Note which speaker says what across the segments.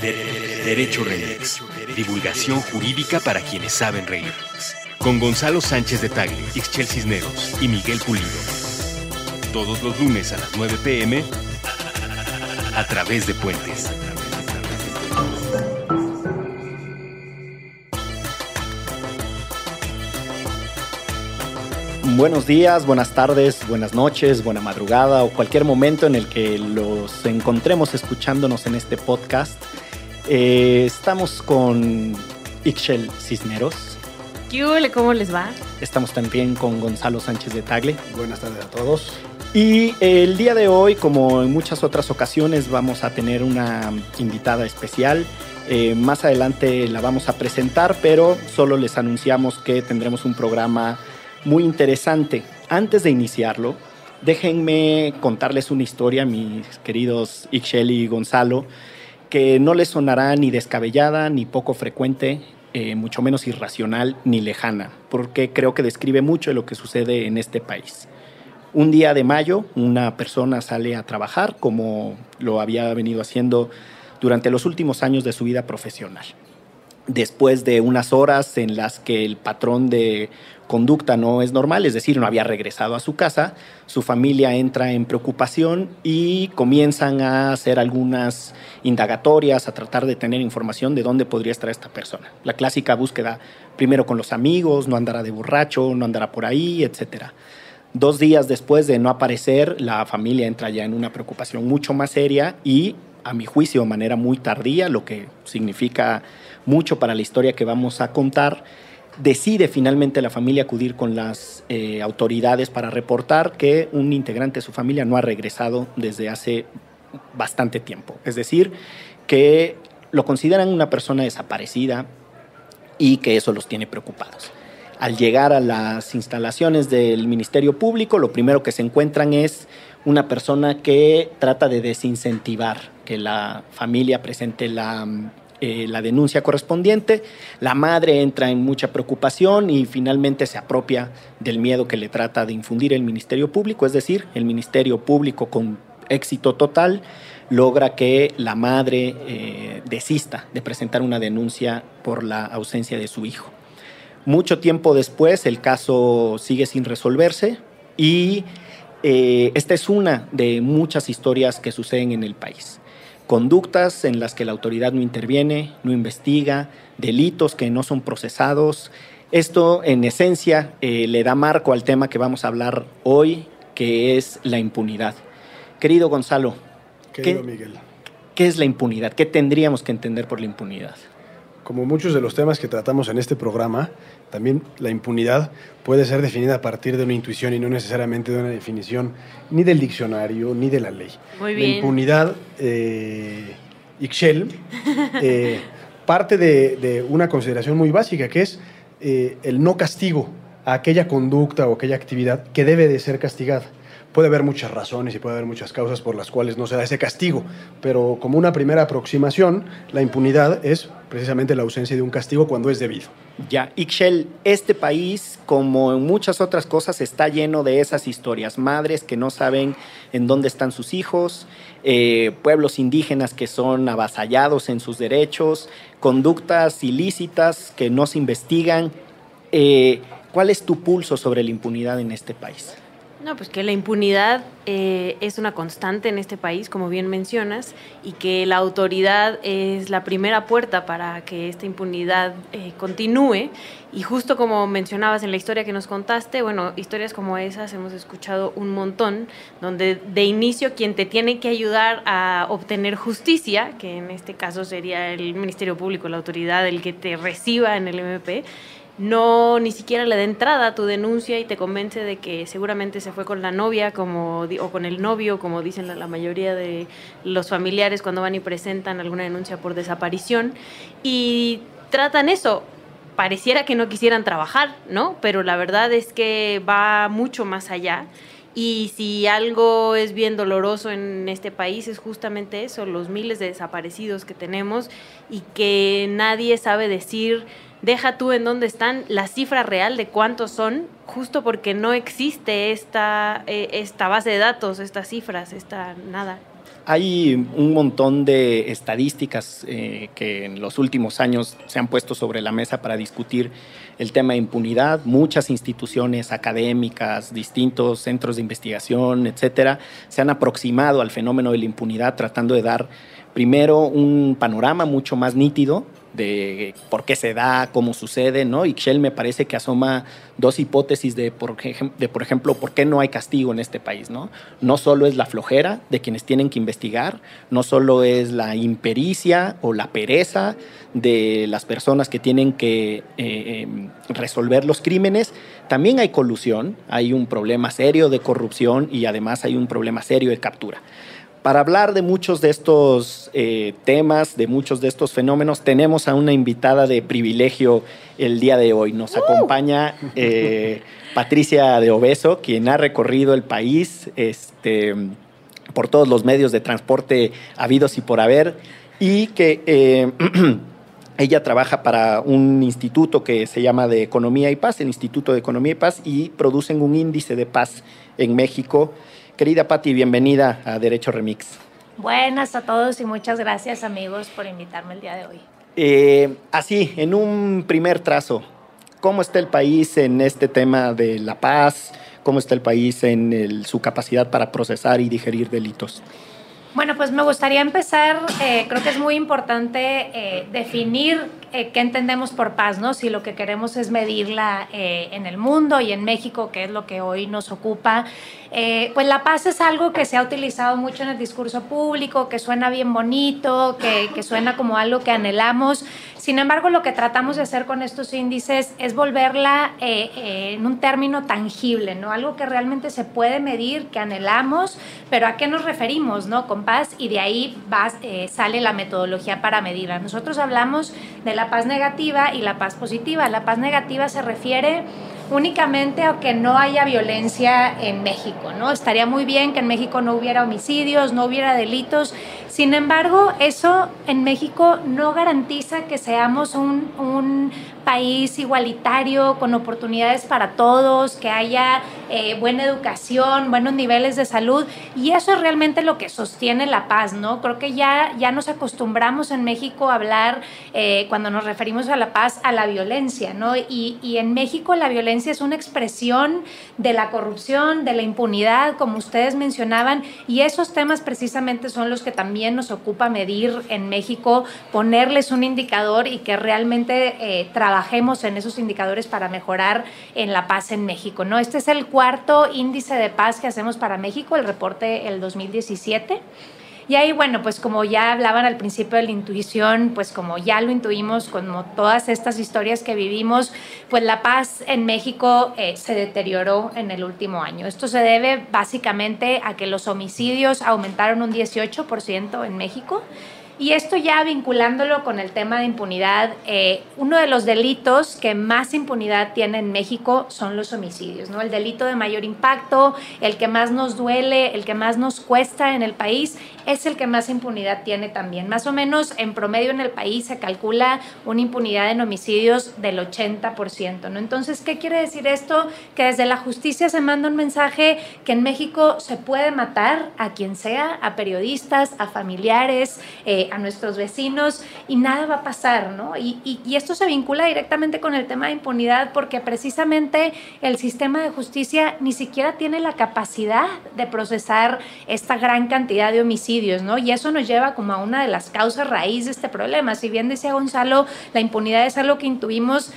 Speaker 1: Derecho Remix. Divulgación jurídica para quienes saben reír. Con Gonzalo Sánchez de Tagle, Ixchel Cisneros y Miguel Pulido. Todos los lunes a las 9 pm a través de Puentes.
Speaker 2: Buenos días, buenas tardes, buenas noches, buena madrugada o cualquier momento en el que los encontremos escuchándonos en este podcast. Eh, estamos con Ixchel Cisneros.
Speaker 3: ¿Qué ¿Cómo les va?
Speaker 2: Estamos también con Gonzalo Sánchez de Tagle.
Speaker 4: Buenas tardes a todos.
Speaker 2: Y el día de hoy, como en muchas otras ocasiones, vamos a tener una invitada especial. Eh, más adelante la vamos a presentar, pero solo les anunciamos que tendremos un programa muy interesante. Antes de iniciarlo, déjenme contarles una historia, mis queridos Ixchel y Gonzalo, que no les sonará ni descabellada, ni poco frecuente, eh, mucho menos irracional, ni lejana, porque creo que describe mucho de lo que sucede en este país. Un día de mayo, una persona sale a trabajar como lo había venido haciendo durante los últimos años de su vida profesional. Después de unas horas en las que el patrón de conducta no es normal, es decir, no había regresado a su casa, su familia entra en preocupación y comienzan a hacer algunas indagatorias, a tratar de tener información de dónde podría estar esta persona. La clásica búsqueda primero con los amigos, no andará de borracho, no andará por ahí, etc. Dos días después de no aparecer, la familia entra ya en una preocupación mucho más seria y, a mi juicio, de manera muy tardía, lo que significa mucho para la historia que vamos a contar, decide finalmente la familia acudir con las eh, autoridades para reportar que un integrante de su familia no ha regresado desde hace bastante tiempo. Es decir, que lo consideran una persona desaparecida y que eso los tiene preocupados. Al llegar a las instalaciones del Ministerio Público, lo primero que se encuentran es una persona que trata de desincentivar que la familia presente la eh, la denuncia correspondiente, la madre entra en mucha preocupación y finalmente se apropia del miedo que le trata de infundir el Ministerio Público, es decir, el Ministerio Público con éxito total logra que la madre eh, desista de presentar una denuncia por la ausencia de su hijo. Mucho tiempo después el caso sigue sin resolverse y eh, esta es una de muchas historias que suceden en el país conductas en las que la autoridad no interviene, no investiga, delitos que no son procesados. Esto, en esencia, eh, le da marco al tema que vamos a hablar hoy, que es la impunidad. Querido Gonzalo,
Speaker 4: Querido Miguel.
Speaker 2: ¿qué es la impunidad? ¿Qué tendríamos que entender por la impunidad?
Speaker 4: Como muchos de los temas que tratamos en este programa, también la impunidad puede ser definida a partir de una intuición y no necesariamente de una definición ni del diccionario ni de la ley.
Speaker 3: Muy bien.
Speaker 4: La impunidad, eh, Ixchel, eh, parte de, de, una consideración muy básica, que es eh, el no castigo a aquella conducta o aquella actividad que debe de ser castigada puede haber muchas razones y puede haber muchas causas por las cuales no se da ese castigo, pero como una primera aproximación, la impunidad es precisamente la ausencia de un castigo cuando es debido.
Speaker 2: Ya, Ixchel, este país, como en muchas otras cosas, está lleno de esas historias. Madres que no saben en dónde están sus hijos, eh, pueblos indígenas que son avasallados en sus derechos, conductas ilícitas que no se investigan. Eh, ¿Cuál es tu pulso sobre la impunidad en este país?
Speaker 3: No, pues que la impunidad eh, es una constante en este país, como bien mencionas, y que la autoridad es la primera puerta para que esta impunidad eh, continúe. Y justo como mencionabas en la historia que nos contaste, bueno, historias como esas hemos escuchado un montón, donde de inicio quien te tiene que ayudar a obtener justicia, que en este caso sería el Ministerio Público, la autoridad, el que te reciba en el MP, no ni siquiera le da entrada a tu denuncia y te convence de que seguramente se fue con la novia como o con el novio, como dicen la, la, mayoría de los familiares cuando van y presentan alguna denuncia por desaparición y tratan eso. Pareciera que no quisieran trabajar, ¿no? Pero la verdad es que va mucho más allá. Y si algo es bien doloroso en este país es justamente eso, los miles de desaparecidos que tenemos y que nadie sabe decir deja tú en dónde están la cifra real de cuántos son, justo porque no existe esta, eh, esta base de datos, estas cifras, esta nada.
Speaker 2: hay un montón de estadísticas eh, que en los últimos años se han puesto sobre la mesa para discutir el tema de impunidad. Muchas instituciones académicas, distintos centros de investigación, etcétera, se han aproximado al fenómeno de la impunidad tratando de dar primero un panorama mucho más nítido de por qué se da, cómo sucede, ¿no? Y Shell me parece que asoma dos hipótesis de por, de, por ejemplo, por qué no hay castigo en este país, ¿no? No solo es la flojera de quienes tienen que investigar, no solo es la impericia o la pereza de las personas que tienen que eh, em, resolver los crímenes, también hay colusión, hay un problema serio de corrupción y además hay un problema serio de captura. Para hablar de muchos de estos eh, temas, de muchos de estos fenómenos, tenemos a una invitada de privilegio el día de hoy. Nos acompaña eh, Patricia de Obeso, quien ha recorrido el país este, por todos los medios de transporte habidos y por haber, y que eh, ella trabaja para un instituto que se llama de Economía y Paz, el Instituto de Economía y Paz, y producen un índice de paz en México Querida Patti, bienvenida a Derecho Remix.
Speaker 5: Buenas a todos y muchas gracias amigos por invitarme el día de hoy.
Speaker 2: Eh, así, en un primer trazo, ¿cómo está el país en este tema de la paz? ¿Cómo está el país en su capacidad para procesar y digerir delitos?
Speaker 5: Bueno, pues me gustaría empezar, eh, creo que es muy importante eh, definir eh, qué entendemos por paz, ¿no? Si lo que queremos es medirla en el mundo y en México, que es lo que hoy nos ocupa, pues la paz es algo que se ha utilizado mucho en el discurso público, que suena bien bonito, que, que suena como algo que anhelamos. Sin embargo, lo que tratamos de hacer con estos índices es volverla en un término tangible, ¿no? Algo que realmente se puede medir, que anhelamos, pero ¿a qué nos referimos, no? Con paz y de ahí eh, sale la metodología para medirla. Nosotros hablamos de la paz negativa y la paz positiva. La paz negativa se refiere únicamente a que no haya violencia en México, ¿no? Estaría muy bien que en México no hubiera homicidios, no hubiera delitos. Sin embargo, eso en México no garantiza que seamos un, un país igualitario, con oportunidades para todos, que haya eh, buena educación, buenos niveles de salud. Y eso es realmente lo que sostiene la paz, ¿no? Creo que ya, ya nos acostumbramos en México a hablar, eh, cuando nos referimos a la paz, a la violencia, ¿no? Y, y en México la violencia es una expresión de la corrupción, de la impunidad, como ustedes mencionaban, y esos temas precisamente son los que también nos ocupa medir en México, ponerles un indicador y que realmente eh, trabajemos en esos indicadores para mejorar en la paz en México. ¿no? Este es el cuarto índice de paz que hacemos para México, el reporte el 2017. Y ahí, bueno, pues como ya hablaban al principio de la intuición, pues como ya lo intuimos, como todas estas historias que vivimos, pues la paz en México eh, se deterioró en el último año. Esto se debe básicamente a que los homicidios aumentaron un 18% en México y esto ya vinculándolo con el tema de impunidad, eh, uno de los delitos que más impunidad tiene en México son los homicidios, ¿no? El delito de mayor impacto, el que más nos duele, el que más nos cuesta en el país, es el que más impunidad tiene también. Más o menos en promedio en el país se calcula una impunidad en homicidios del 80%, ¿no? Entonces, ¿qué quiere decir esto? Que desde la justicia se manda un mensaje que en México se puede matar a quien sea, a periodistas, a familiares, eh, a nuestros vecinos y nada va a pasar, ¿no? Y, y, esto se vincula directamente con el tema de impunidad porque precisamente el sistema de justicia ni siquiera tiene la capacidad de procesar esta gran cantidad de homicidios, ¿no? Y eso nos lleva como a una de las causas raíz de este problema. Si bien decía Gonzalo, la impunidad es algo que intuimos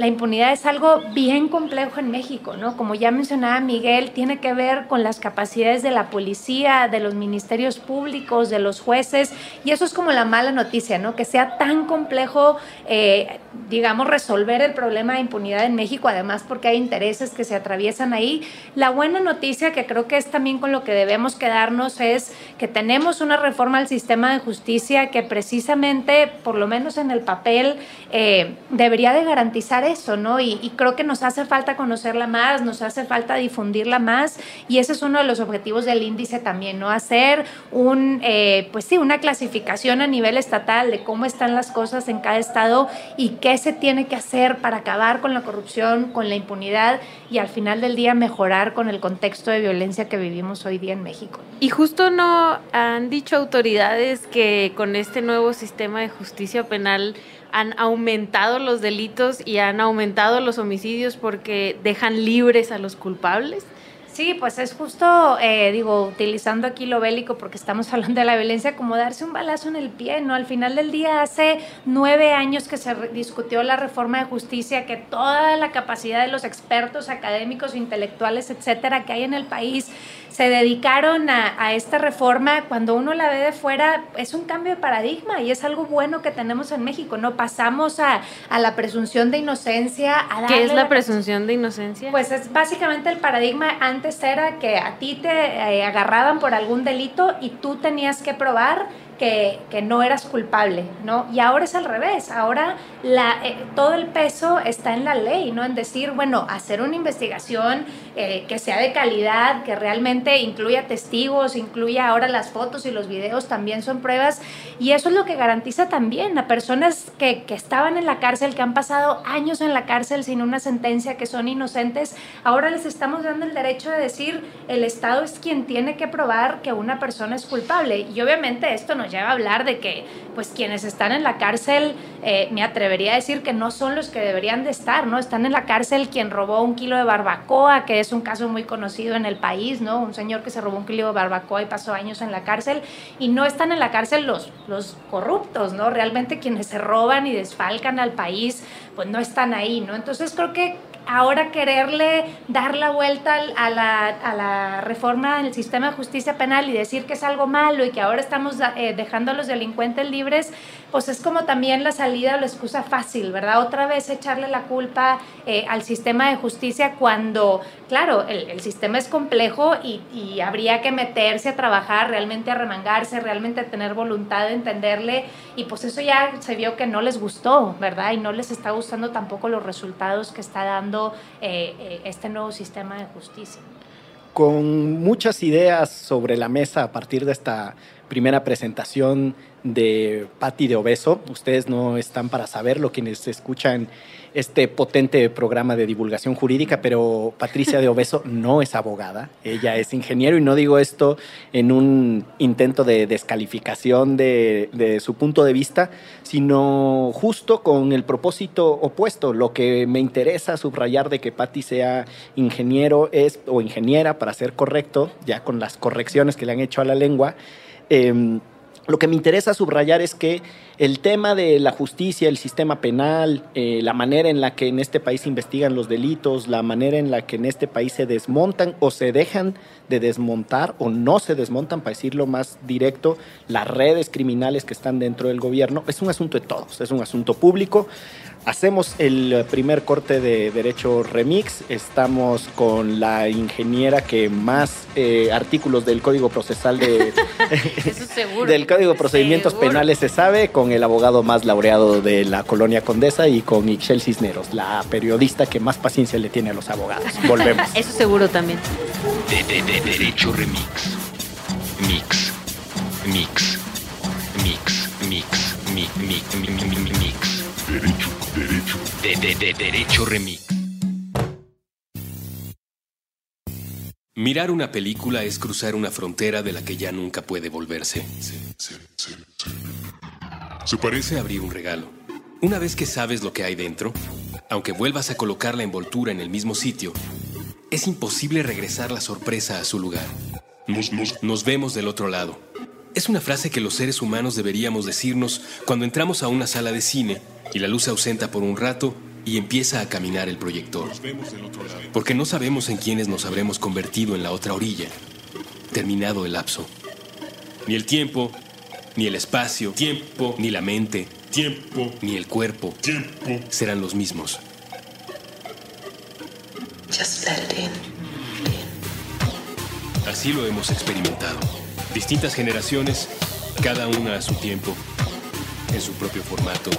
Speaker 5: la impunidad es algo bien complejo en México, ¿no? Como ya mencionaba Miguel, tiene que ver con las capacidades de la policía, de los ministerios públicos, de los jueces, y eso es como la mala noticia, ¿no? Que sea tan complejo, eh, digamos, resolver el problema de impunidad en México, además porque hay intereses que se atraviesan ahí. La buena noticia, que creo que es también con lo que debemos quedarnos, es que tenemos una reforma al sistema de justicia que precisamente, por lo menos en el papel, eh, debería de garantizar eso, ¿no? Y, y, creo que nos hace falta conocerla más, nos hace falta difundirla más y ese es uno de los objetivos del índice también, ¿no? Hacer un, eh, pues sí, una clasificación a nivel estatal de cómo están las cosas en cada estado y qué se tiene que hacer para acabar con la corrupción, con la impunidad y al final del día mejorar con el contexto de violencia que vivimos hoy día en México.
Speaker 3: Y justo no han dicho autoridades que con este nuevo sistema de justicia penal han aumentado los delitos y han aumentado los homicidios porque dejan libres a los culpables.
Speaker 5: Sí, pues es justo, eh, digo, utilizando aquí lo bélico porque estamos hablando de la violencia, como darse un balazo en el pie, ¿no? Al final del día, hace nueve años que se discutió la reforma de justicia, que toda la capacidad de los expertos académicos, intelectuales, etcétera, que hay en el país, se dedicaron a, esta reforma, cuando uno la ve de fuera, es un cambio de paradigma y es algo bueno que tenemos en México, ¿no? Pasamos a, la presunción de inocencia. A
Speaker 3: ¿Qué es la, presunción de inocencia?
Speaker 5: Pues es básicamente el paradigma antes era que a ti te eh, agarraban por algún delito y tú tenías que probar que, no eras culpable, ¿no? Y ahora es al revés, ahora la, eh, todo el peso está en la ley, ¿no? En decir, bueno, hacer una investigación eh, que sea de calidad, que realmente incluya testigos, incluya ahora las fotos y los videos también son pruebas, y eso es lo que garantiza también a personas que, que estaban en la cárcel, que han pasado años en la cárcel sin una sentencia, que son inocentes, ahora les estamos dando el derecho de decir, el Estado es quien tiene que probar que una persona es culpable, y obviamente esto nos lleva a hablar de que pues quienes están en la cárcel, eh, me atrevería a decir que no son los que deberían de estar, ¿no? Están en la cárcel quien robó un kilo de barbacoa, que es un caso muy conocido en el país, ¿no? Un señor que se robó un kilo de barbacoa y pasó años en la cárcel, y no están en la cárcel los, los corruptos, ¿no? Realmente quienes se roban y desfalcan al país, pues no están ahí, ¿no? Entonces creo que ahora quererle dar la vuelta a la, a la reforma del sistema de justicia penal y decir que es algo malo y que ahora estamos eh, dejando a los delincuentes libres, pues es como también la salida o la excusa fácil, ¿verdad? Otra vez echarle la culpa eh, al sistema de justicia cuando, claro, el, sistema es complejo y, habría que meterse a trabajar, realmente a remangarse, realmente tener voluntad de entenderle y pues eso ya se vio que no les gustó, ¿verdad? Y no les está gustando tampoco los resultados que está dando eh, eh, este nuevo sistema de justicia.
Speaker 2: Con muchas ideas sobre la mesa a partir de esta primera presentación de Patti de Obeso, ustedes no están para saberlo, quienes escuchan este potente programa de divulgación jurídica, pero Patricia de Obeso no es abogada, ella es ingeniero y no digo esto en un intento de descalificación de, su punto de vista, sino justo con el propósito opuesto. Lo que me interesa subrayar de que Patti sea ingeniero es, o ingeniera, para ser correcto, ya con las correcciones que le han hecho a la lengua, em, lo que me interesa subrayar es que el tema de la justicia, el sistema penal, eh, la manera en la que en este país se investigan los delitos, la manera en la que en este país se desmontan o se dejan de desmontar o no se desmontan, para decirlo más directo, las redes criminales que están dentro del gobierno, es un asunto de todos, es un asunto público. Hacemos el primer corte de Derecho Remix. Estamos con la ingeniera que más artículos del Código Procesal de, seguro, del Código de Procedimientos. Penales se sabe, con el abogado más laureado de la colonia Condesa y con Ixchel Cisneros, la periodista que más paciencia le tiene a los abogados. Volvemos.
Speaker 3: Eso seguro también.
Speaker 1: De, de, derecho Remix. Mix. Mix. Mix. Mix. Mix. mix. mix. mix. Derecho. De, de, de Derecho Remix. Mirar una película es cruzar una frontera de la que ya nunca puede volverse. Se parece a abrir un regalo. Una vez que sabes lo que hay dentro, aunque vuelvas a colocar la envoltura en el mismo sitio, es imposible regresar la sorpresa a su lugar. Nos, nos, nos vemos del otro lado. Es una frase que los seres humanos deberíamos decirnos cuando entramos a una sala de cine y la luz se ausenta por un rato y empieza a caminar el proyector. Porque no sabemos en quiénes nos habremos convertido en la otra orilla, terminado el lapso. Ni el tiempo, ni el espacio, tiempo, ni la mente, tiempo, ni el cuerpo, tiempo, serán los mismos. Así lo hemos experimentado. Distintas generaciones, cada una a su tiempo, en su propio formato,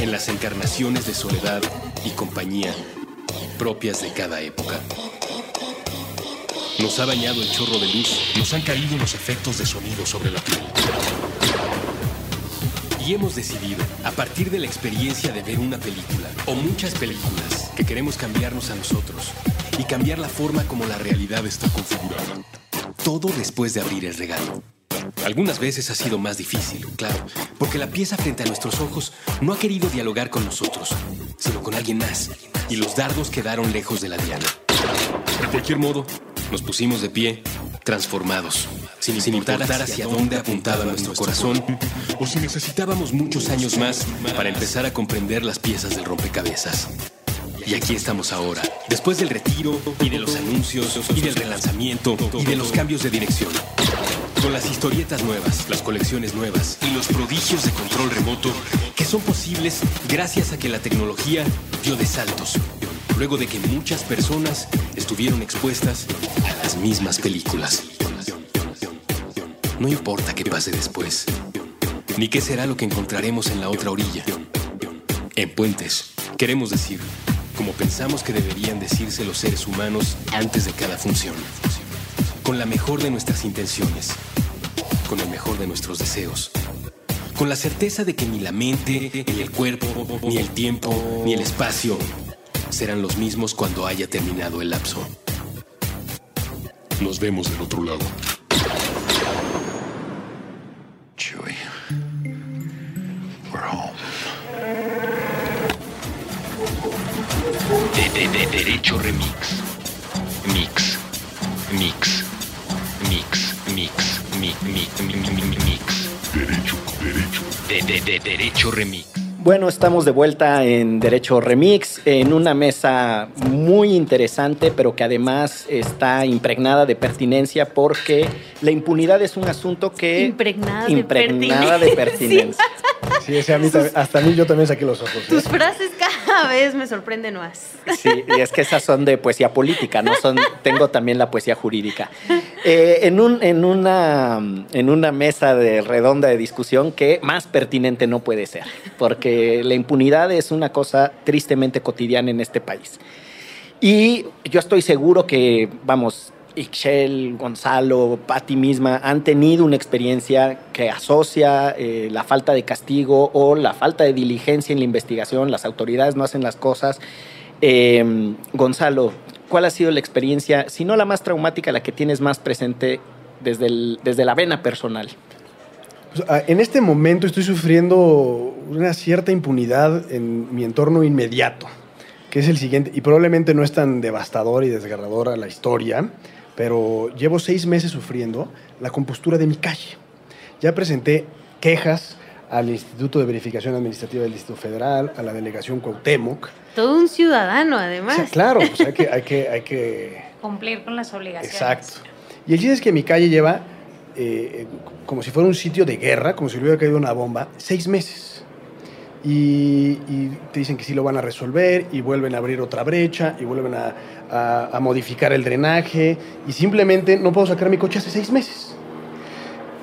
Speaker 1: en las encarnaciones de soledad y compañía propias de cada época. Nos ha bañado el chorro de luz, nos han caído los efectos de sonido sobre la piel. Y hemos decidido, a partir de la experiencia de ver una película o muchas películas, que queremos cambiarnos a nosotros y cambiar la forma como la realidad está configurada. Todo después de abrir el regalo. Algunas veces ha sido más difícil, claro, porque la pieza frente a nuestros ojos no ha querido dialogar con nosotros, sino con alguien más, y los dardos quedaron lejos de la diana. De cualquier modo, nos pusimos de pie, transformados, sin, sin importar hacia dónde apuntaba nuestro corazón, o si necesitábamos muchos años más para empezar a comprender las piezas del rompecabezas. Y aquí estamos ahora, después del retiro y de los anuncios y del relanzamiento y de los cambios de dirección. Con las historietas nuevas, las colecciones nuevas y los prodigios de control remoto que son posibles gracias a que la tecnología dio de saltos, luego de que muchas personas estuvieron expuestas a las mismas películas. No importa qué pase después, ni qué será lo que encontraremos en la otra orilla. En Puentes, queremos decir, como pensamos que deberían decirse los seres humanos antes de cada función con la mejor de nuestras intenciones, con el mejor de nuestros deseos, con la certeza de que ni la mente, ni el cuerpo, ni el tiempo, ni el espacio serán los mismos cuando haya terminado el lapso. Nos vemos del otro lado.
Speaker 6: Chewie. We're home.
Speaker 1: De, de, de Derecho Remix. Mix. Mix. Mix. Mix. Mi, mi, mi, mi, mi, mix.
Speaker 6: Derecho, derecho.
Speaker 1: De, de, de Derecho Remix.
Speaker 2: Bueno, estamos de vuelta en Derecho Remix, en una mesa muy interesante, pero que además está impregnada de pertinencia porque la impunidad es un asunto que...
Speaker 3: Impregnada de
Speaker 2: impregnada de pertinencia.
Speaker 4: Sí, ese a mí también- hasta a mí yo también saqué los ojos. ¿eh?
Speaker 3: Tus frases cada vez me sorprenden más.
Speaker 2: Sí, y es que esas son de poesía política, no son. Tengo también la poesía jurídica. Eh, en, un, en, una, en una mesa de redonda de discusión que más pertinente no puede ser, porque la impunidad es una cosa tristemente cotidiana en este país. Y yo estoy seguro que, vamos, Ixchel, Gonzalo, Patti misma han tenido una experiencia que asocia eh, la falta de castigo o la falta de diligencia en la investigación, las autoridades no hacen las cosas. Eh, Gonzalo, ¿cuál ha sido la experiencia, si no la más traumática, la que tienes más presente desde, desde la vena personal?
Speaker 4: Pues, ah, en este momento estoy sufriendo una cierta impunidad en mi entorno inmediato, que es el siguiente, y probablemente no es tan devastador y desgarradora la historia, pero llevo seis meses sufriendo la compostura de mi calle. Ya presenté quejas al Instituto de Verificación Administrativa del Distrito Federal, a la Delegación Cuauhtémoc.
Speaker 3: Todo un ciudadano,
Speaker 4: O
Speaker 3: además.
Speaker 4: sea, claro, pues hay que, hay que, hay que
Speaker 5: Cumplir con las obligaciones.
Speaker 4: Exacto. Y el chiste es que mi calle lleva, eh, como si fuera un sitio de guerra, como si le hubiera caído una bomba, seis meses. Y, y te dicen que sí lo van a resolver y vuelven a abrir otra brecha y vuelven a, a- a modificar el drenaje y simplemente no puedo sacar mi coche hace seis meses.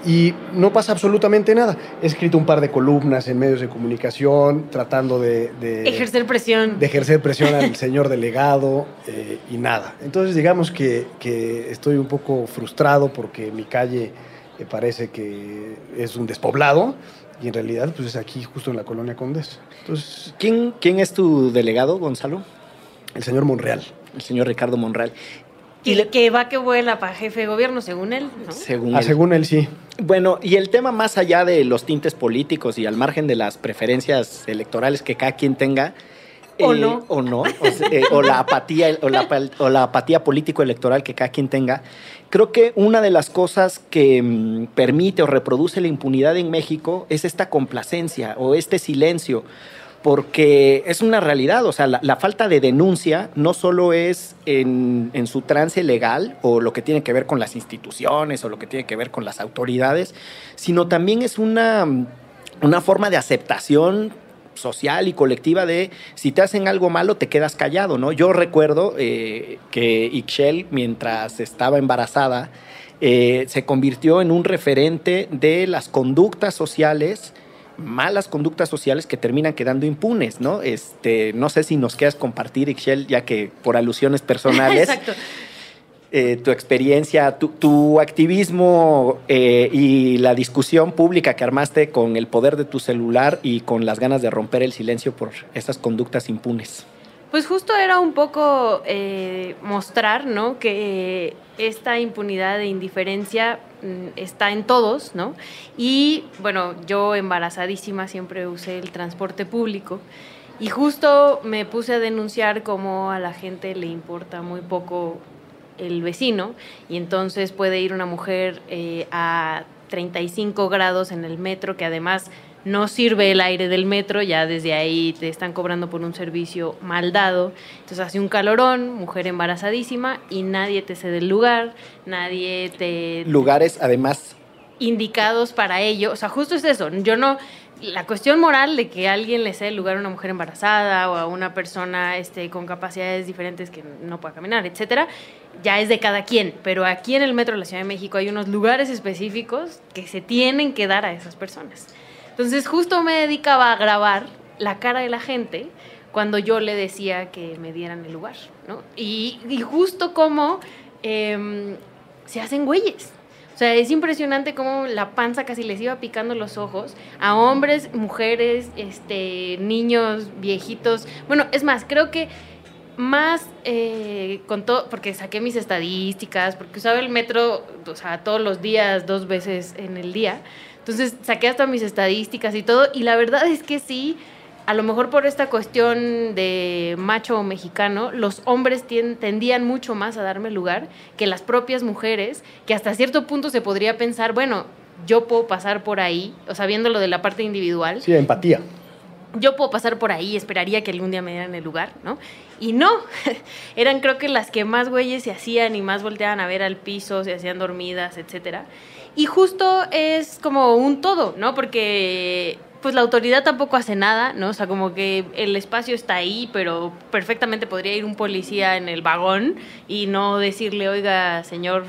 Speaker 4: Y no pasa absolutamente nada. He escrito un par de columnas en medios de comunicación tratando de... de-
Speaker 3: Ejercer presión.
Speaker 4: de ejercer presión al señor delegado eh, y nada. Entonces digamos que, que estoy un poco frustrado porque mi calle eh, parece que es un despoblado y en realidad pues es aquí justo en la colonia Condés. Entonces
Speaker 2: ¿Quién, quién es tu delegado, Gonzalo?
Speaker 4: el señor Monreal.
Speaker 2: El señor Ricardo Monreal.
Speaker 3: Y le- que va que vuela para jefe de gobierno, según él. ¿no?
Speaker 2: Según
Speaker 4: Ah,
Speaker 2: él.
Speaker 4: según él sí.
Speaker 2: Bueno, y el tema más allá de los tintes políticos y al margen de las preferencias electorales que cada quien tenga.
Speaker 3: O
Speaker 2: eh,
Speaker 3: no.
Speaker 2: O no. O, eh, o la apatía, o la, pal- o la apatía político-electoral que cada quien tenga. Creo que una de las cosas que mm, permite o reproduce la impunidad en México es esta complacencia o este silencio. Porque es una realidad, o sea, la, falta de denuncia no solo es en, en su trance legal o lo que tiene que ver con las instituciones o lo que tiene que ver con las autoridades, sino también es una, una forma de aceptación social y colectiva de si te hacen algo malo te quedas callado, ¿no? Yo recuerdo eh, que Ixchel, mientras estaba embarazada, eh, se convirtió en un referente de las conductas sociales malas conductas sociales que terminan quedando impunes, ¿no? Este, no sé si nos quieras compartir, Ixchel, ya que por alusiones personales.
Speaker 3: Exacto.
Speaker 2: eh, tu experiencia, tu, tu activismo eh, y la discusión pública que armaste con el poder de tu celular y con las ganas de romper el silencio por esas conductas impunes.
Speaker 3: Pues justo era un poco eh, mostrar, ¿no? Que esta impunidad e indiferencia está en todos, ¿no? Y bueno, yo embarazadísima siempre usé el transporte público y justo me puse a denunciar cómo a la gente le importa muy poco el vecino y entonces puede ir una mujer eh, a 35 grados en el metro que además no sirve el aire del metro, ya desde ahí te están cobrando por un servicio mal dado. Entonces hace un calorón, mujer embarazadísima y nadie te cede el lugar, nadie te...
Speaker 2: Lugares, además,
Speaker 3: indicados para ello. O sea, justo es eso. Yo no... La cuestión moral de que alguien le cede el lugar a una mujer embarazada o a una persona este, con capacidades diferentes que no pueda caminar, etcétera, ya es de cada quien. Pero aquí en el metro de la Ciudad de México hay unos lugares específicos que se tienen que dar a esas personas. Entonces justo me dedicaba a grabar la cara de la gente cuando yo le decía que me dieran el lugar, ¿no? Y, justo como em, se hacen güeyes. O sea, es impresionante cómo la panza casi les iba picando los ojos a hombres, mujeres, este, niños, viejitos. Bueno, es más, creo que más eh, con todo, porque saqué mis estadísticas, porque usaba el metro, o sea, todos los días, dos veces en el día. Entonces saqué hasta mis estadísticas y todo, y la verdad es que sí, a lo mejor por esta cuestión de macho mexicano, los hombres tendían mucho más a darme lugar que las propias mujeres, que hasta cierto punto se podría pensar, bueno, yo puedo pasar por ahí, o sea, viéndolo de la parte individual,
Speaker 4: Sí, empatía.
Speaker 3: yo puedo pasar por ahí, esperaría que algún día me dieran el lugar, ¿no? Y no, eran creo que las que más güeyes se hacían y más volteaban a ver al piso, se hacían dormidas, etcétera. Y justo es como un todo, ¿no? Porque pues la autoridad tampoco hace nada, ¿no? O sea, como que el espacio está ahí, pero perfectamente podría ir un policía en el vagón y no decirle, oiga, señor,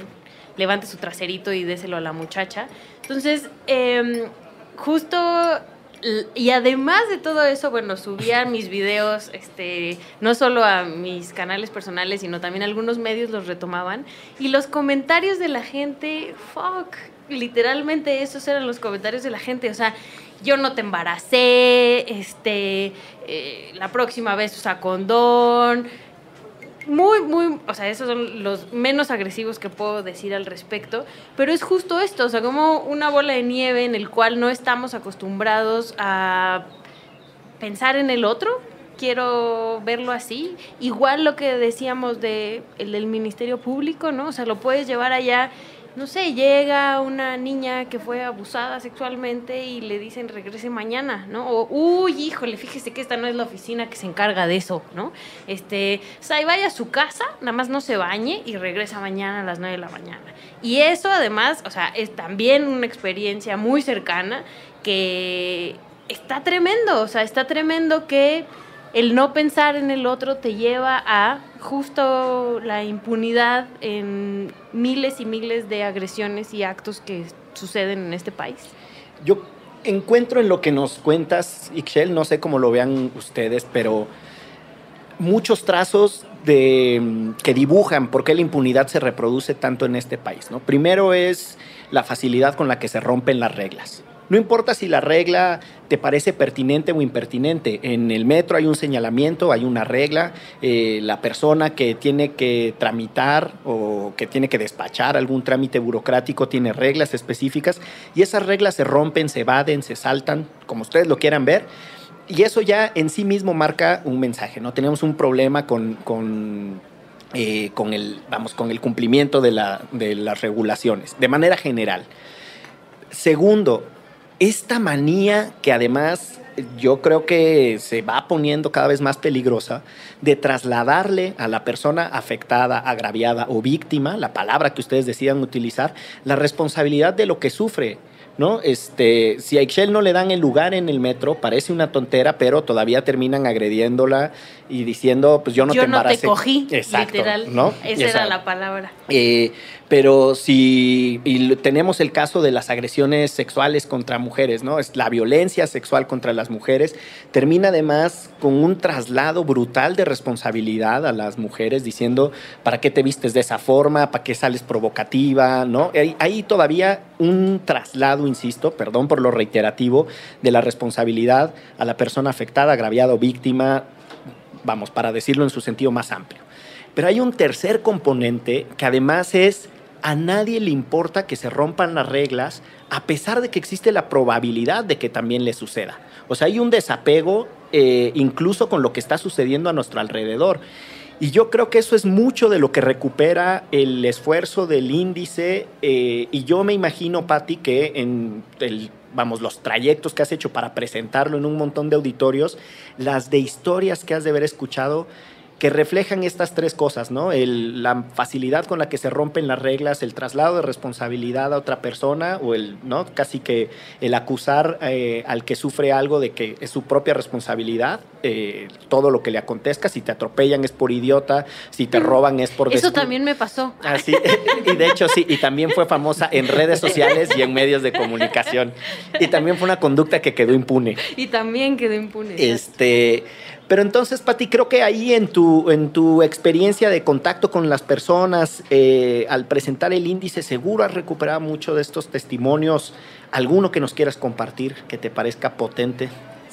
Speaker 3: levante su traserito y déselo a la muchacha. Entonces, em, justo Y además de todo eso, bueno, subía mis videos, este, no solo a mis canales personales, sino también algunos medios los retomaban. Y los comentarios de la gente, fuck, literalmente esos eran los comentarios de la gente. O sea, yo no te embaracé, este, eh, la próxima vez usa condón. Muy, muy, o sea, esos son los menos agresivos que puedo decir al respecto, pero es justo esto, o sea, como una bola de nieve en el cual no estamos acostumbrados a pensar en el otro, quiero verlo así, igual lo que decíamos de el del Ministerio Público, ¿no? O sea, lo puedes llevar allá, no sé, llega una niña que fue abusada sexualmente y le dicen regrese mañana, ¿no? O, uy, híjole, fíjese que esta no es la oficina que se encarga de eso, ¿no? Este, o vaya a su casa, nada más no se bañe y regresa mañana a las 9 de la mañana. Y eso además, o sea, es también una experiencia muy cercana que está tremendo, o sea, está tremendo que el no pensar en el otro te lleva a justo la impunidad en miles y miles de agresiones y actos que suceden en este país.
Speaker 2: Yo encuentro en lo que nos cuentas, Ixchel, no sé cómo lo vean ustedes, pero muchos trazos de, que dibujan por qué la impunidad se reproduce tanto en este país. ¿no? Primero es la facilidad con la que se rompen las reglas. No importa si la regla te parece pertinente o impertinente. En el metro hay un señalamiento, hay una regla. eh, la persona que tiene que tramitar o que tiene que despachar algún trámite burocrático tiene reglas específicas y esas reglas se rompen, se evaden, se saltan, como ustedes lo quieran ver. Y eso ya en sí mismo marca un mensaje, ¿no? Tenemos un problema con, con, eh, con el, vamos, con el cumplimiento de, la, de las regulaciones, de manera general. Segundo, esta manía que además yo creo que se va poniendo cada vez más peligrosa de trasladarle a la persona afectada, agraviada o víctima, la palabra que ustedes decidan utilizar, la responsabilidad de lo que sufre. ¿No? Este, si a Ixchel no le dan el lugar en el metro, parece una tontera, pero todavía terminan agrediéndola y diciendo, pues yo no
Speaker 3: Yo
Speaker 2: te
Speaker 3: no te
Speaker 2: embaracé.
Speaker 3: cogí,
Speaker 2: Exacto,
Speaker 3: literal.
Speaker 2: ¿no?
Speaker 3: Esa era la palabra.
Speaker 2: Eh, Pero si tenemos el caso de las agresiones sexuales contra mujeres, ¿no? Es la violencia sexual contra las mujeres termina además con un traslado brutal de responsabilidad a las mujeres diciendo, ¿para qué te vistes de esa forma? ¿Para qué sales provocativa? ¿No? Hay, hay todavía un traslado, insisto, perdón por lo reiterativo, de la responsabilidad a la persona afectada, agraviada o víctima, vamos, para decirlo en su sentido más amplio. Pero hay un tercer componente que además es a nadie le importa que se rompan las reglas a pesar de que existe la probabilidad de que también le suceda. O sea, hay un desapego eh, incluso con lo que está sucediendo a nuestro alrededor. Y yo creo que eso es mucho de lo que recupera el esfuerzo del índice. eh, y yo me imagino, Patti, que en vamos, los trayectos que has hecho para presentarlo en un montón de auditorios, las de historias que has de haber escuchado, que reflejan estas tres cosas, ¿no? El- la facilidad con la que se rompen las reglas, el traslado de responsabilidad a otra persona o el, ¿no? Casi que el acusar eh, al que sufre algo de que es su propia responsabilidad, eh, todo lo que le acontezca, si te atropellan es por idiota, si te roban es por
Speaker 3: Eso también me pasó.
Speaker 2: Así, y de hecho sí, y también fue famosa en redes sociales y en medios de comunicación. Y también fue una conducta que quedó impune.
Speaker 3: Y también quedé impune.
Speaker 2: Este, pero entonces, Pati, creo que ahí en tu, en tu experiencia de contacto con las personas, eh, al presentar el índice, seguro has recuperado mucho de estos testimonios. ¿Alguno que nos quieras compartir que te parezca potente?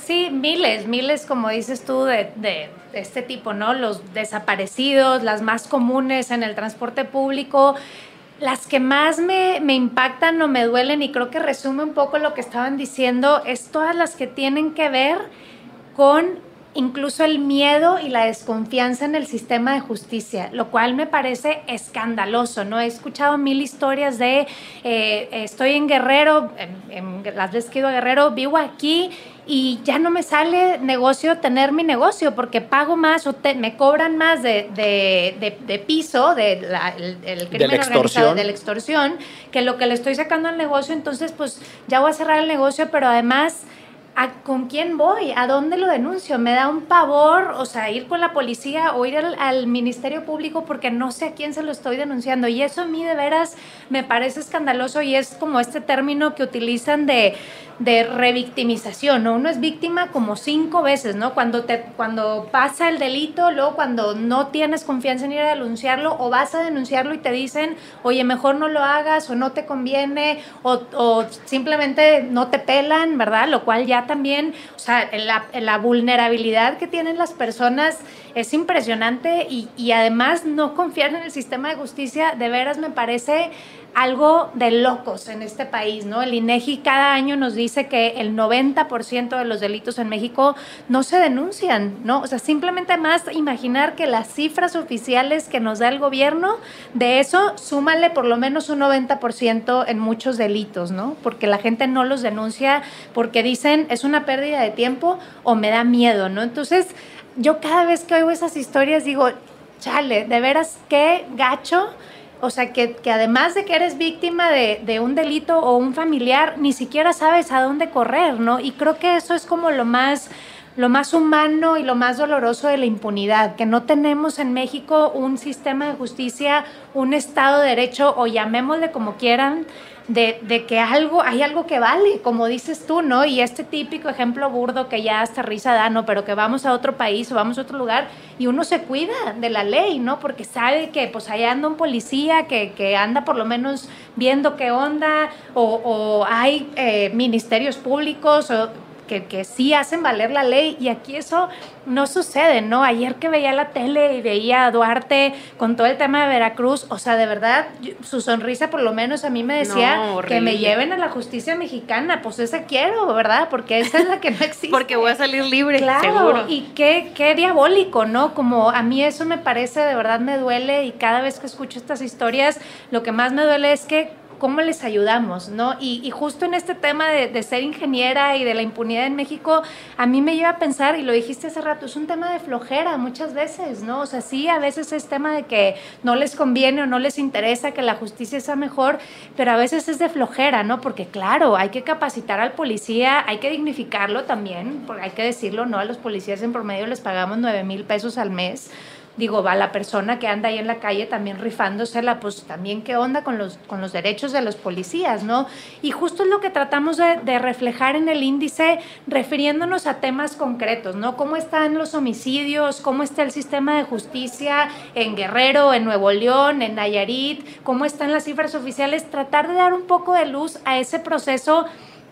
Speaker 5: Sí, miles, miles, como dices tú, de, de este tipo, ¿no? Los desaparecidos, las más comunes en el transporte público. Las que más me, me impactan o me duelen, y creo que resume un poco lo que estaban diciendo, es todas las que tienen que ver con incluso el miedo y la desconfianza en el sistema de justicia, lo cual me parece escandaloso, ¿no? He escuchado mil historias de, eh, estoy en Guerrero, en, en las veces que ido a Guerrero, vivo aquí y ya no me sale negocio tener mi negocio porque pago más o te- me cobran más de, de, de- de piso, de la- el, el crimen
Speaker 2: la
Speaker 5: organizado, de la extorsión, que lo que le estoy sacando al negocio, entonces pues ya voy a cerrar el negocio, pero además... ¿A ¿Con quién voy? ¿A dónde lo denuncio? Me da un pavor, o sea, ir con la policía o ir al, al Ministerio Público porque no sé a quién se lo estoy denunciando. Y eso a mí de veras me parece escandaloso y es como este término que utilizan de, de revictimización, ¿no? Uno es víctima como cinco veces, ¿no? Cuando, te, cuando pasa el delito, luego cuando no tienes confianza en ir a denunciarlo o vas a denunciarlo y te dicen, oye, mejor no lo hagas o no te conviene o, o simplemente no te pelan, ¿verdad? Lo cual ya también, o sea, la, vulnerabilidad que tienen las personas es impresionante y, y además no confiar en el sistema de justicia de veras me parece algo de locos en este país, ¿no? El INEGI cada año nos dice que el 90% de los delitos en México no se denuncian, ¿no? O sea, simplemente más imaginar que las cifras oficiales que nos da el gobierno, de eso súmale por lo menos un 90% en muchos delitos, ¿no? Porque la gente no los denuncia porque dicen es una pérdida de tiempo o me da miedo, ¿no? Entonces, yo cada vez que oigo esas historias digo, chale, de veras qué gacho. O sea, que, que además de que eres víctima de, de, un delito o un familiar, ni siquiera sabes a dónde correr, ¿no? Y creo que eso es como lo más, lo más humano y lo más doloroso de la impunidad, que no tenemos en México un sistema de justicia, un Estado de Derecho, o llamémosle como quieran, de, de, que algo, hay algo que vale, como dices tú, ¿no? Y este típico ejemplo burdo que ya hasta risa da, ¿no? Pero que vamos a otro país o vamos a otro lugar y uno se cuida de la ley, ¿no? Porque sabe que pues allá anda un policía que, que anda por lo menos viendo qué onda o, o hay eh, ministerios públicos o que, que, sí hacen valer la ley y aquí eso no sucede, ¿no? Ayer que veía la tele y veía a Duarte con todo el tema de Veracruz, o sea, de verdad, su sonrisa por lo menos a mí me decía
Speaker 3: no,
Speaker 5: que me lleven a la justicia mexicana, pues esa quiero, ¿verdad? Porque esa es la que no existe.
Speaker 3: Porque voy a salir libre,
Speaker 5: claro,
Speaker 3: seguro.
Speaker 5: Y qué, qué diabólico, ¿no? Como a mí eso me parece, de verdad me duele y cada vez que escucho estas historias, lo que más me duele es que cómo les ayudamos, ¿no? Y, justo en este tema de, de, ser ingeniera y de la impunidad en México, a mí me lleva a pensar, y lo dijiste hace rato, es un tema de flojera muchas veces, ¿no? O sea, sí, a veces es tema de que no les conviene o no les interesa que la justicia sea mejor, pero a veces es de flojera, ¿no? Porque claro, hay que capacitar al policía, hay que dignificarlo también, porque hay que decirlo, ¿no? A los policías en promedio les pagamos 9 mil pesos al mes digo, va la persona que anda ahí en la calle también rifándosela, pues también qué onda con los, con los derechos de los policías, ¿no? Y justo es lo que tratamos de, de reflejar en el índice, refiriéndonos a temas concretos, ¿no? ¿Cómo están los homicidios? ¿Cómo está el sistema de justicia en Guerrero, en Nuevo León, en Nayarit? ¿Cómo están las cifras oficiales? Tratar de dar un poco de luz a ese proceso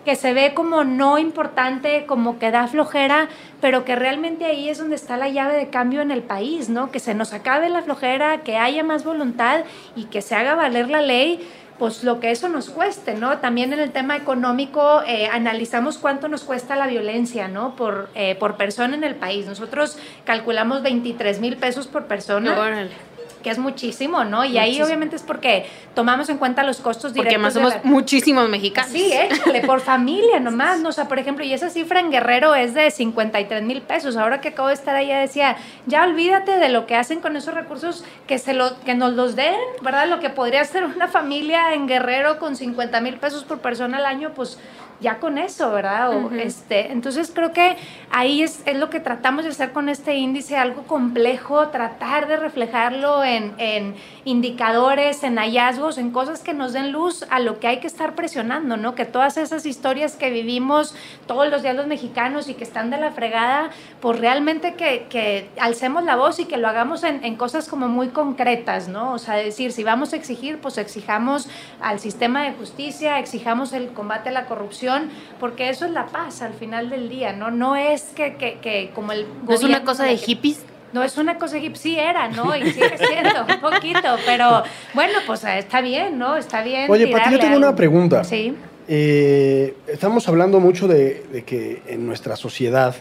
Speaker 5: que se ve como no importante, como que da flojera, pero que realmente ahí es donde está la llave de cambio en el país, ¿no? Que se nos acabe la flojera, que haya más voluntad y que se haga valer la ley pues lo que eso nos cueste, ¿no? También en el tema económico eh, analizamos cuánto nos cuesta la violencia, ¿no? Por, eh, por persona en el país. Nosotros calculamos 23 mil pesos por persona que es muchísimo, ¿no? Y ahí obviamente es porque tomamos en cuenta los costos
Speaker 3: directos. Porque más somos muchísimos mexicanos.
Speaker 5: Sí, échale, por familia nomás, ¿no? O sea, por ejemplo, y esa cifra en Guerrero es de 53 mil pesos. Ahora que acabo de estar ahí, decía, ya olvídate de lo que hacen con esos recursos, que, se lo, que nos los den, ¿verdad? Lo que podría ser una familia en Guerrero con 50 mil pesos por persona al año, pues ya con eso, ¿verdad? O, este, entonces creo que ahí es, es, lo que tratamos de hacer con este índice, algo complejo, tratar de reflejarlo en, en, indicadores, en hallazgos, en cosas que nos den luz a lo que hay que estar presionando, ¿no? Que todas esas historias que vivimos todos los días los mexicanos y que están de la fregada, pues realmente que, que alcemos la voz y que lo hagamos en, en cosas como muy concretas, ¿no? O sea, decir, si vamos a exigir, pues exijamos al sistema de justicia, exijamos el combate a la corrupción, porque eso es la paz al final del día, ¿no? No es que, que, que como el...
Speaker 3: ¿No es una cosa de hippies?
Speaker 5: No es una cosa hippies, sí era, ¿no? Y sigue siendo un poquito, pero bueno, pues está bien, ¿no? Está bien.
Speaker 4: Oye, Pati, yo tengo una pregunta.
Speaker 5: Sí.
Speaker 4: Eh, estamos hablando mucho de, de, que en nuestra sociedad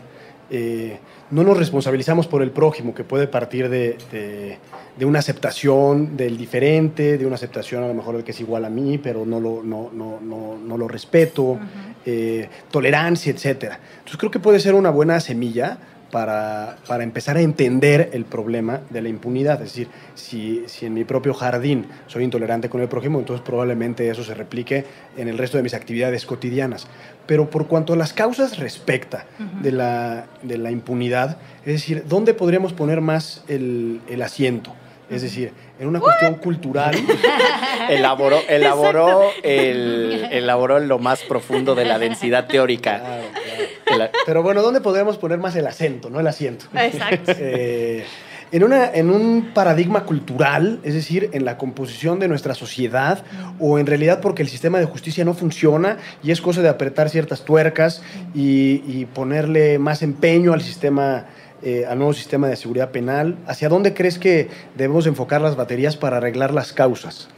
Speaker 4: eh, no nos responsabilizamos por el prójimo, que puede partir de, de, de, una aceptación del diferente, de una aceptación a lo mejor del que es igual a mí, pero no lo, no, no, no, no lo respeto, uh -huh. eh, tolerancia, etc. Entonces creo que puede ser una buena semilla para, para, empezar a entender el problema de la impunidad. Es decir, si, si, en mi propio jardín soy intolerante con el prójimo, entonces probablemente eso se replique en el resto de mis actividades cotidianas. Pero por cuanto a las causas respecta uh -huh. de, la, de, la, impunidad, es decir, ¿dónde podríamos poner más el, el asiento? Es decir, en una cuestión cultural.
Speaker 2: elaboró, elaboró, el, elaboró lo más profundo de la densidad teórica. Claro,
Speaker 4: Pero bueno, ¿dónde podríamos poner más el acento, no el asiento?
Speaker 5: Exacto.
Speaker 4: Eh, en, una, en un paradigma cultural, es decir, en la composición de nuestra sociedad, o en realidad porque el sistema de justicia no funciona y es cosa de apretar ciertas tuercas y, y ponerle más empeño al sistema eh, al nuevo sistema de seguridad penal? ¿Hacia dónde crees que debemos enfocar las baterías para arreglar las causas?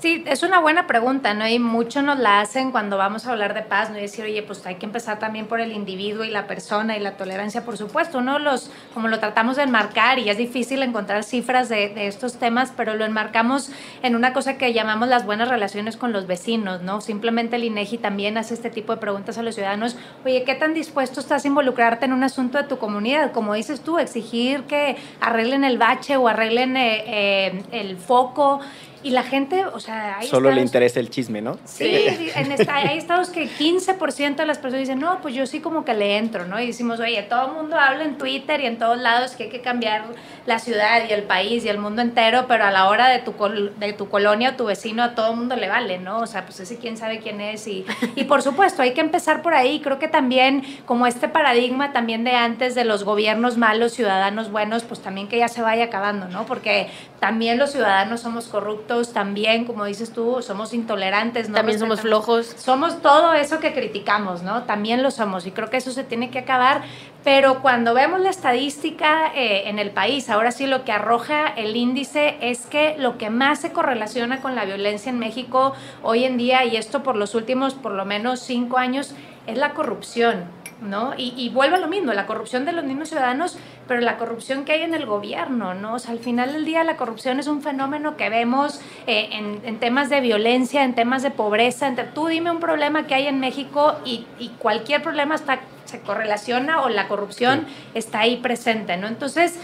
Speaker 5: Sí, es una buena pregunta, ¿no? Y mucho nos la hacen cuando vamos a hablar de paz, ¿no? Y decir, oye, pues hay que empezar también por el individuo y la persona y la tolerancia, por supuesto, ¿no? Los, como lo tratamos de enmarcar, y es difícil encontrar cifras de, de estos temas, pero lo enmarcamos en una cosa que llamamos las buenas relaciones con los vecinos, ¿no? Simplemente el INEGI también hace este tipo de preguntas a los ciudadanos, oye, ¿qué tan dispuesto estás a involucrarte en un asunto de tu comunidad? Como dices tú, exigir que arreglen el bache o arreglen eh, eh, el foco, y la gente, o sea, hay
Speaker 2: Solo
Speaker 5: estados,
Speaker 2: le interesa el chisme, ¿no?
Speaker 5: Sí, en esta, hay estados que 15% de las personas dicen, no, pues yo sí como que le entro, ¿no? Y decimos, oye, todo el mundo habla en Twitter y en todos lados que hay que cambiar la ciudad y el país y el mundo entero, pero a la hora de tu, de tu colonia o tu vecino a todo el mundo le vale, ¿no? O sea, pues ese quién sabe quién es. Y, y por supuesto, hay que empezar por ahí. Creo que también, como este paradigma también de antes de los gobiernos malos, ciudadanos buenos, pues también que ya se vaya acabando, ¿no? Porque también los ciudadanos somos corruptos, también, como dices tú, somos intolerantes, ¿no?
Speaker 3: También somos flojos.
Speaker 5: Somos todo eso que criticamos, ¿no? También lo somos y creo que eso se tiene que acabar, pero cuando vemos la estadística eh, en el país, ahora sí lo que arroja el índice es que lo que más se correlaciona con la violencia en México hoy en día, y esto por los últimos por lo menos cinco años, es la corrupción. ¿No? Y, y, vuelve a lo mismo, la corrupción de los mismos ciudadanos, pero la corrupción que hay en el gobierno, ¿no? O sea, al final del día la corrupción es un fenómeno que vemos eh, en, en, temas de violencia, en temas de pobreza. Entre, tú dime un problema que hay en México y, y cualquier problema está, se correlaciona o la corrupción sí. está ahí presente, ¿no? Entonces,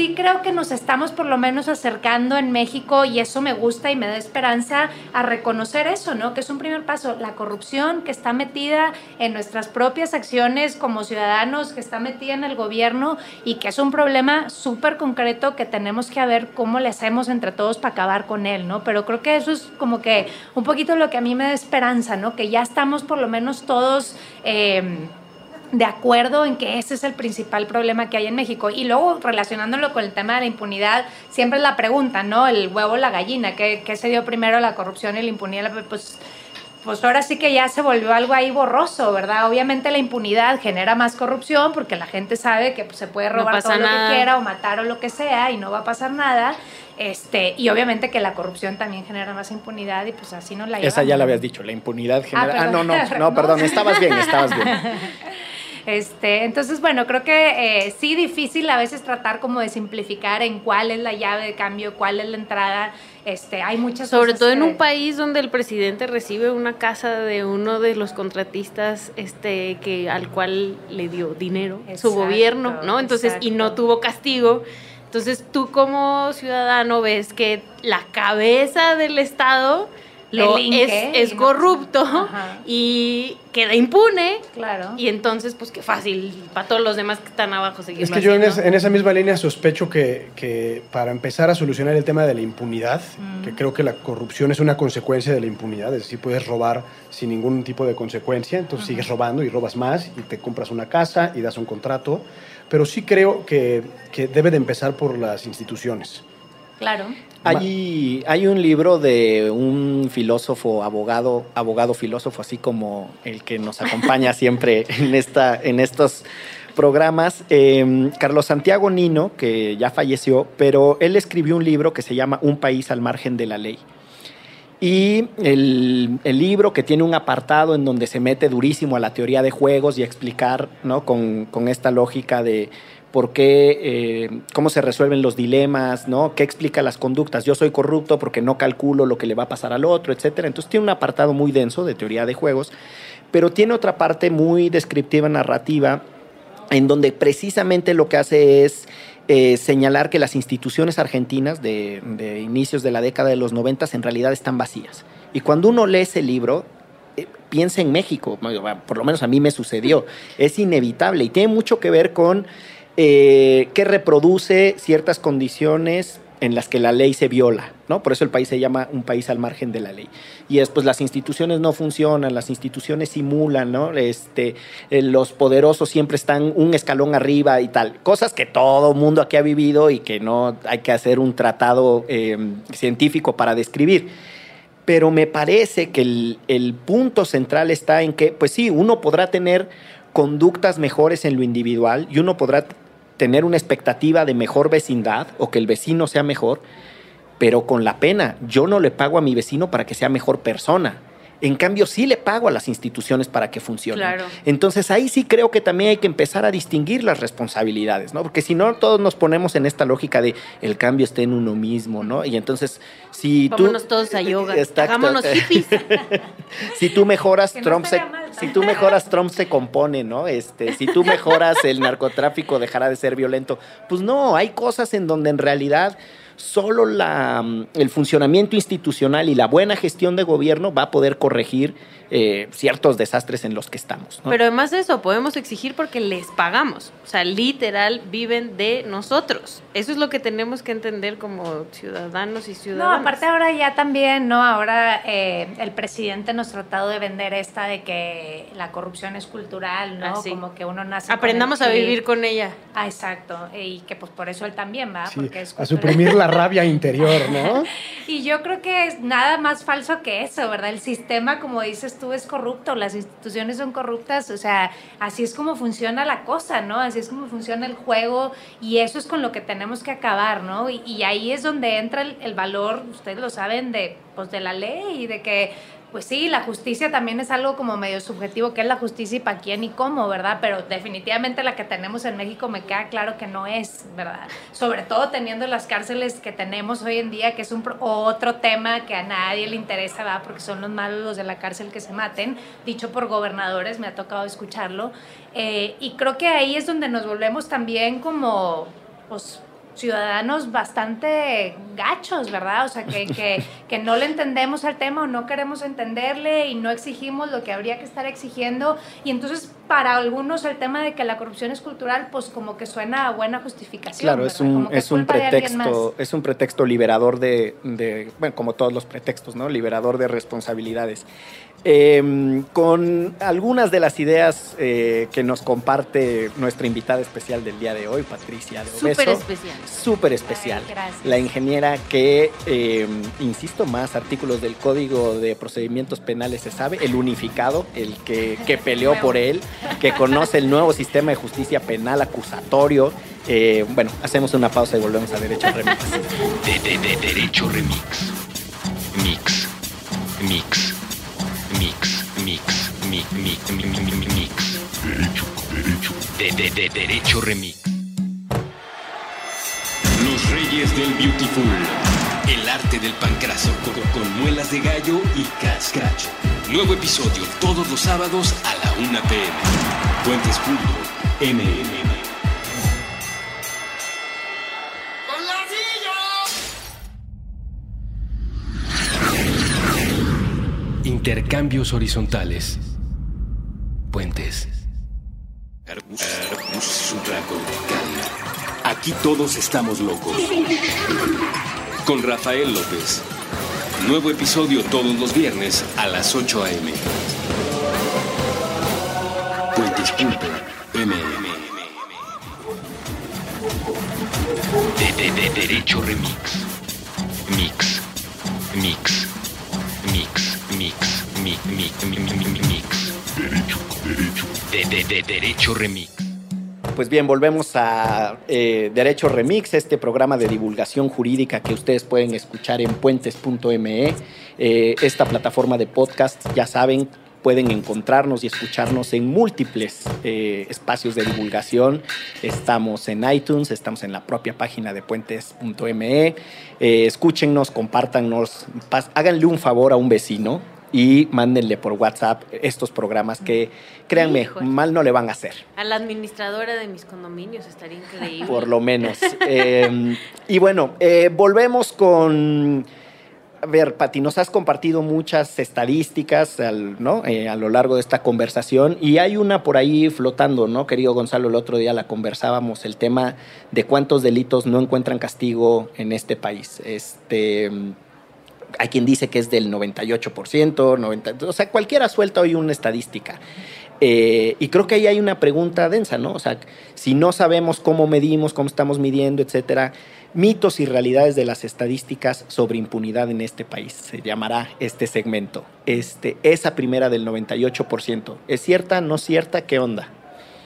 Speaker 5: sí creo que nos estamos por lo menos acercando en México y eso me gusta y me da esperanza a reconocer eso, ¿no? Que es un primer paso, la corrupción que está metida en nuestras propias acciones como ciudadanos, que está metida en el gobierno y que es un problema súper concreto que tenemos que ver cómo le hacemos entre todos para acabar con él, ¿no? Pero creo que eso es como que un poquito lo que a mí me da esperanza, ¿no? Que ya estamos por lo menos todos... Eh, de acuerdo en que ese es el principal problema que hay en México. Y luego, relacionándolo con el tema de la impunidad, siempre es la pregunta, ¿no? El huevo o la gallina, ¿qué, ¿qué, se dio primero, la corrupción y la impunidad? Pues, pues ahora sí que ya se volvió algo ahí borroso, ¿verdad? Obviamente la impunidad genera más corrupción porque la gente sabe que pues, se puede robar
Speaker 3: No
Speaker 5: todo lo que quiera o matar o lo que sea y no va a pasar nada. Este, y obviamente que la corrupción también genera más impunidad y pues así nos la llevamos.
Speaker 2: Esa ya la habías dicho, la impunidad genera... Ah, no,
Speaker 5: perdón.
Speaker 2: no, no,
Speaker 5: ¿No?
Speaker 2: perdón, estabas bien, estabas bien.
Speaker 5: Este, entonces, bueno, creo que eh, sí difícil a veces tratar como de simplificar en cuál es la llave de cambio, cuál es la entrada. Este, hay muchas
Speaker 3: Sobre
Speaker 5: cosas
Speaker 3: todo en un país donde el presidente recibe una casa de uno de los contratistas este que al cual le dio dinero su gobierno, ¿no? Entonces, y no tuvo castigo. Entonces, tú como ciudadano ves que la cabeza del Estado lo es, es
Speaker 5: y no-
Speaker 3: corrupto
Speaker 5: Ajá.
Speaker 3: y queda impune.
Speaker 5: Claro.
Speaker 3: Y entonces, pues qué fácil para todos los demás que están abajo seguir.
Speaker 4: Es que yo en, es- en esa misma línea sospecho que, que para empezar a solucionar el tema de la impunidad,
Speaker 5: Mm.
Speaker 4: que creo que la corrupción es una consecuencia de la impunidad, es decir, puedes robar sin ningún tipo de consecuencia, entonces sigues robando y robas más y te compras una casa y das un contrato, pero sí creo que, que debe de empezar por las instituciones.
Speaker 5: Claro.
Speaker 2: Hay, hay un libro de un filósofo, abogado, abogado filósofo, así como el que nos acompaña siempre en, esta, en estos programas, eh, Carlos Santiago Nino, que ya falleció, pero él escribió un libro que se llama Un país al margen de la ley. Y el, el libro que tiene un apartado en donde se mete durísimo a la teoría de juegos y explicar, ¿no? Con, con esta lógica de por qué, eh, cómo se resuelven los dilemas, ¿no? ¿Qué explica las conductas? Yo soy corrupto porque no calculo lo que le va a pasar al otro, etcétera. Entonces tiene un apartado muy denso de teoría de juegos, pero tiene otra parte muy descriptiva, narrativa, en donde precisamente lo que hace es eh, señalar que las instituciones argentinas de, inicios de la década de los 90 en realidad están vacías. Y cuando uno lee ese libro, eh, piensa en México, por lo menos a mí me sucedió, es inevitable y tiene mucho que ver con eh, que reproduce ciertas condiciones en las que la ley se viola, ¿no? Por eso el país se llama un país al margen de la ley. Y es, pues las instituciones no funcionan, las instituciones simulan, ¿no? Este, eh, los poderosos siempre están un escalón arriba y tal. Cosas que todo mundo aquí ha vivido y que no hay que hacer un tratado eh, científico para describir. Pero me parece que el, el punto central está en que, pues sí, uno podrá tener conductas mejores en lo individual y uno podrá tener una expectativa de mejor vecindad o que el vecino sea mejor, pero con la pena, yo no le pago a mi vecino para que sea mejor persona. En cambio, sí le pago a las instituciones para que funcionen.
Speaker 3: Claro.
Speaker 2: Entonces ahí sí creo que también hay que empezar a distinguir las responsabilidades, ¿no? Porque si no, todos nos ponemos en esta lógica de el cambio está en uno mismo, ¿no? Y entonces, si tú...
Speaker 3: Vámonos todos a yoga.
Speaker 2: Exacto.
Speaker 3: Hagámonos hippies.
Speaker 2: si tú mejoras,
Speaker 5: Que no
Speaker 2: Trump se,
Speaker 5: mal.
Speaker 2: si tú mejoras, Trump se compone, ¿no? Este, si tú mejoras, el narcotráfico dejará de ser violento. Pues no, hay cosas en donde en realidad solo la, mm, el funcionamiento institucional y la buena gestión de gobierno va a poder corregir eh, ciertos desastres en los que estamos. ¿no?
Speaker 3: Pero además de eso, podemos exigir porque les pagamos. O sea, literal, viven de nosotros. Eso es lo que tenemos que entender como ciudadanos y
Speaker 5: No,
Speaker 3: ciudadanas.
Speaker 5: aparte ahora ya también, ¿no? Ahora eh, el presidente nos ha tratado de vender esta de que la corrupción es cultural, ¿no?
Speaker 3: Ah, sí.
Speaker 5: Como que uno nace con
Speaker 3: Aprendamos
Speaker 5: el
Speaker 3: a vivir con ella.
Speaker 5: Ah, exacto. Y que pues por eso él también va,
Speaker 4: Sí,
Speaker 5: porque es
Speaker 4: a suprimir la rabia interior, ¿no?
Speaker 5: Y yo creo que es nada más falso que eso, ¿verdad? El sistema, como dices tú, es corrupto, las instituciones son corruptas, o sea, así es como funciona la cosa, ¿no? Así es como funciona el juego y eso es con lo que tenemos que acabar, ¿no? Y, ahí es donde entra el, el valor, ustedes lo saben, de, pues, de la ley y de que pues sí, la justicia también es algo como medio subjetivo, qué es la justicia y para quién y cómo, ¿verdad? Pero definitivamente la que tenemos en México me queda claro que no es, ¿verdad? Sobre todo teniendo las cárceles que tenemos hoy en día, que es un otro tema que a nadie le interesa, ¿verdad? Porque son los malos los de la cárcel que se maten, dicho por gobernadores, me ha tocado escucharlo. Eh, y creo que ahí es donde nos volvemos también como, pues, ciudadanos bastante gachos, ¿verdad? O sea, que, que, que, no le entendemos al tema o no queremos entenderle y no exigimos lo que habría que estar exigiendo. Y entonces, para algunos, el tema de que la corrupción es cultural, pues como que suena a buena justificación.
Speaker 2: Claro, es un, es, un pretexto, es un pretexto liberador de, de, bueno, como todos los pretextos, ¿no? Liberador de responsabilidades. Eh, con algunas de las ideas eh, que nos comparte nuestra invitada especial del día de hoy, Patricia de
Speaker 3: Súper especial.
Speaker 2: Súper especial. la ingeniera que, eh, insisto más, artículos del Código de Procedimientos Penales se sabe, el unificado, el que, que peleó por él, que conoce el nuevo sistema de justicia penal acusatorio. Eh, bueno, hacemos una pausa y volvemos a Derecho Remix.
Speaker 1: De, de, de, derecho Remix. Mix. Mix. Mix, mix, mix, mix, mix, mix, mix.
Speaker 6: Derecho, derecho.
Speaker 1: De, de, de derecho remix. Los Reyes del Beautiful. El arte del pancraso con, con muelas de gallo y cascacho. Nuevo episodio todos los sábados a la 1 pm. Puentes.mmm. Intercambios horizontales. Puentes. Aquí todos estamos locos. Con Rafael López. Nuevo episodio todos los viernes a las 8 a.m. Puentes.mm. De, de, de Derecho Remix. Mix. Mix. Mix. Mix, mix, mix, mix, mix, mix.
Speaker 6: Derecho.
Speaker 1: De, de, de Derecho Remix.
Speaker 2: Pues bien, volvemos a eh, Derecho Remix, este programa de divulgación jurídica que ustedes pueden escuchar en puentes.me. Eh, esta plataforma de podcast, ya saben, pueden encontrarnos y escucharnos en múltiples eh, espacios de divulgación. Estamos en iTunes, estamos en la propia página de puentes.me. Escúchennos, compártanos, háganle un favor a un vecino y mándenle por WhatsApp estos programas que, créanme,
Speaker 3: Híjole.
Speaker 2: mal no le van a hacer.
Speaker 3: A la administradora de mis condominios estaría increíble.
Speaker 2: Por lo menos. Eh, y bueno, eh, volvemos con... A ver, Pati, nos has compartido muchas estadísticas al- ¿no? Eh, a lo largo de esta conversación y hay una por ahí flotando, ¿no? Querido Gonzalo, el otro día la conversábamos, el tema de cuántos delitos no encuentran castigo en este país. Este, hay quien dice que es del 98%, 90, o sea, cualquiera suelta hoy una estadística. Eh, y creo que ahí hay una pregunta densa, ¿no? O sea, si no sabemos cómo medimos, cómo estamos midiendo, etcétera, mitos y realidades de las estadísticas sobre impunidad en este país, se llamará este segmento. Este, esa primera del 98%, ¿es cierta, no cierta? ¿Qué onda?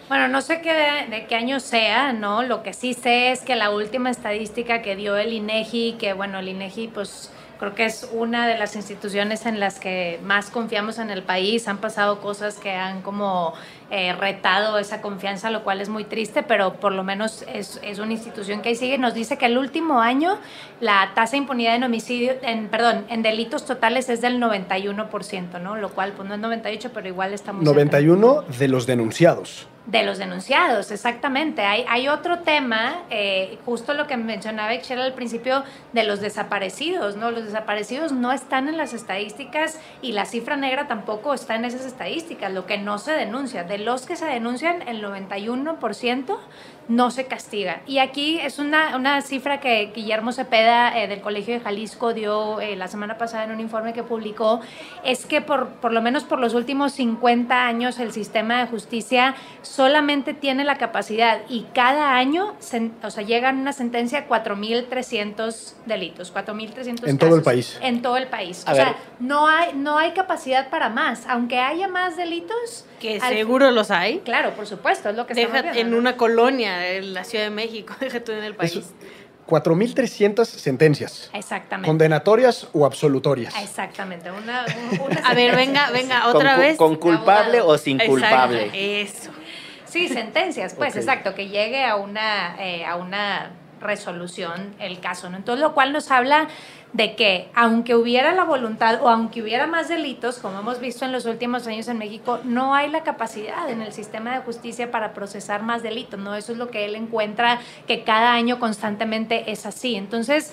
Speaker 5: Bueno, no sé qué de, de qué año sea, ¿no? Lo que sí sé es que la última estadística que dio el INEGI, que bueno, el INEGI pues creo que es una de las instituciones en las que más confiamos en el país. Han pasado cosas que han como eh, retado esa confianza, lo cual es muy triste, pero por lo menos es, es una institución que ahí sigue. Nos dice que el último año la tasa de impunidad en homicidio, en, perdón, en delitos totales es del 91%, ¿no? Lo cual pues no es 98, pero igual estamos... cerca.
Speaker 4: 91 de los denunciados.
Speaker 5: De los denunciados, exactamente. Hay, hay otro tema, eh, justo lo que mencionaba Excel al principio, de los desaparecidos, ¿no? Los desaparecidos no están en las estadísticas y la cifra negra tampoco está en esas estadísticas, lo que no se denuncia. De los que se denuncian, el 91% no se castiga. Y aquí es una, una cifra que Guillermo Cepeda eh, del Colegio de Jalisco dio eh, la semana pasada en un informe que publicó, es que por, por lo menos por los últimos 50 años el sistema de justicia solamente tiene la capacidad y cada año sen- o sea, llegan una sentencia a 4.300 delitos, 4.300
Speaker 4: En todo el país.
Speaker 5: En todo el país.
Speaker 2: A
Speaker 5: o
Speaker 2: ver.
Speaker 5: sea, no hay, no hay capacidad para más. Aunque haya más delitos,
Speaker 3: Que
Speaker 5: al-
Speaker 3: seguro los hay.
Speaker 5: Claro, por supuesto, es lo que estamos
Speaker 3: Deja
Speaker 5: viendo,
Speaker 3: en
Speaker 5: ¿no?
Speaker 3: una colonia, en la Ciudad de México, deja tú en el país.
Speaker 4: Es 4.300 sentencias.
Speaker 5: Exactamente.
Speaker 4: ¿Condenatorias o absolutorias?
Speaker 5: Exactamente. Una, un- una
Speaker 3: A ver, venga, venga,
Speaker 2: ¿Con
Speaker 3: otra vez.
Speaker 2: ¿Con culpable
Speaker 5: abogado.
Speaker 2: o sin
Speaker 3: Exacto,
Speaker 2: culpable?
Speaker 3: Eso.
Speaker 5: Sí, sentencias, pues, exacto, que llegue a una, eh, a una resolución el caso, ¿no? Entonces, lo cual nos habla de que aunque hubiera la voluntad o aunque hubiera más delitos, como hemos visto en los últimos años en México, no hay la capacidad en el sistema de justicia para procesar más delitos, ¿no? Eso es lo que él encuentra que cada año constantemente es así. Entonces,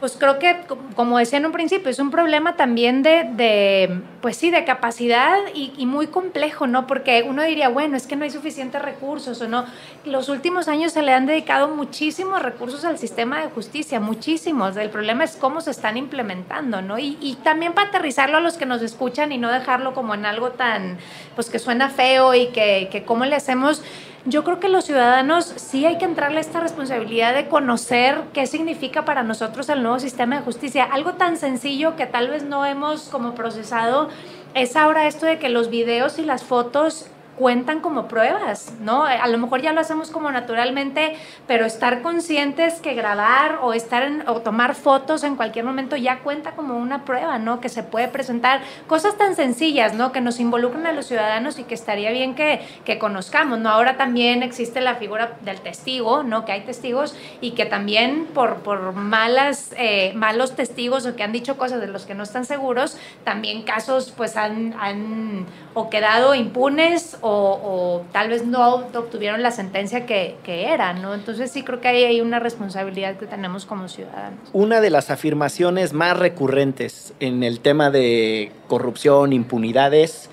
Speaker 5: pues creo que, como decía en un principio, es un problema también de, pues sí, de capacidad y, muy complejo, ¿no? Porque uno diría, bueno, es que no hay suficientes recursos o no. Los últimos años se le han dedicado muchísimos recursos al sistema de justicia, muchísimos. El problema es cómo se están implementando, ¿no? Y, y también para aterrizarlo a los que nos escuchan y no dejarlo como en algo tan, pues que suena feo y que, que cómo le hacemos yo creo que los ciudadanos sí hay que entrarle a esta responsabilidad de conocer qué significa para nosotros el nuevo sistema de justicia. Algo tan sencillo que tal vez no hemos como procesado es ahora esto de que los videos y las fotos cuentan como pruebas, ¿no? A lo mejor ya lo hacemos como naturalmente, pero estar conscientes que grabar o estar o tomar fotos en cualquier momento ya cuenta como una prueba, ¿no? Que se puede presentar cosas tan sencillas, ¿no? Que nos involucran a los ciudadanos y que estaría bien que, que conozcamos, ¿no? Ahora también existe la figura del testigo, ¿no? Que hay testigos y que también por, por malas, eh, malos testigos o que han dicho cosas de los que no están seguros, también casos pues han, han o quedado impunes o, tal vez no obtuvieron la sentencia que, que era, ¿no? Entonces sí creo que ahí hay una responsabilidad que tenemos como ciudadanos.
Speaker 2: Una de las afirmaciones más recurrentes en el tema de corrupción, impunidades,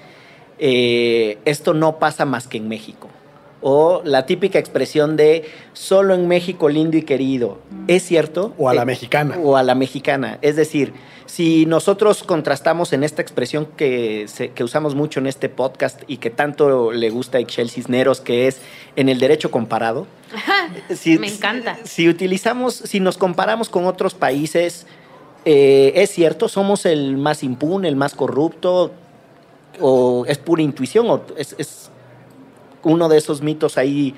Speaker 2: eh, esto no pasa más que en México. O la típica expresión de solo en México lindo y querido. ¿Es cierto?
Speaker 4: O a la
Speaker 2: Eh,
Speaker 4: mexicana.
Speaker 2: O a la mexicana. Es decir, si nosotros contrastamos en esta expresión que, se- que usamos mucho en este podcast y que tanto le gusta a Ixchel Cisneros, que es en el derecho comparado. si-
Speaker 3: Me encanta.
Speaker 2: Si utilizamos, si nos comparamos con otros países, eh, es cierto, somos el más impune, el más corrupto, o es pura intuición, o es, es uno de esos mitos ahí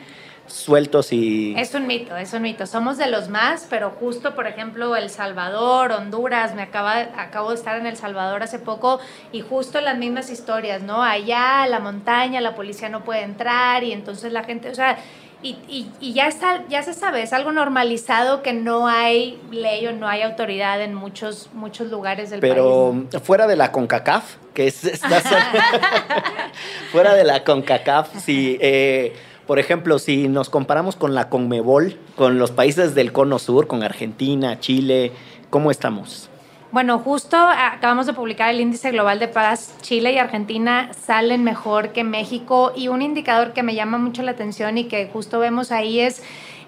Speaker 2: sueltos y...
Speaker 5: Es un mito, es un mito. Somos de los más, pero justo, por ejemplo, El Salvador, Honduras, me acaba, acabo de estar en El Salvador hace poco y justo las mismas historias, ¿no? Allá, la montaña, la policía no puede entrar y entonces la gente, o sea, y, y, y ya, está, ya se sabe, es algo normalizado que no hay ley o no hay autoridad en muchos, muchos lugares del
Speaker 2: Pero
Speaker 5: país. ¿no?
Speaker 2: fuera de la CONCACAF, que es fuera de la CONCACAF, si, eh, por ejemplo, si nos comparamos con la CONMEBOL, con los países del Cono Sur, con Argentina, Chile, ¿cómo estamos?
Speaker 5: Bueno, justo acabamos de publicar el índice global de paz. Chile y Argentina salen mejor que México y un indicador que me llama mucho la atención y que justo vemos ahí es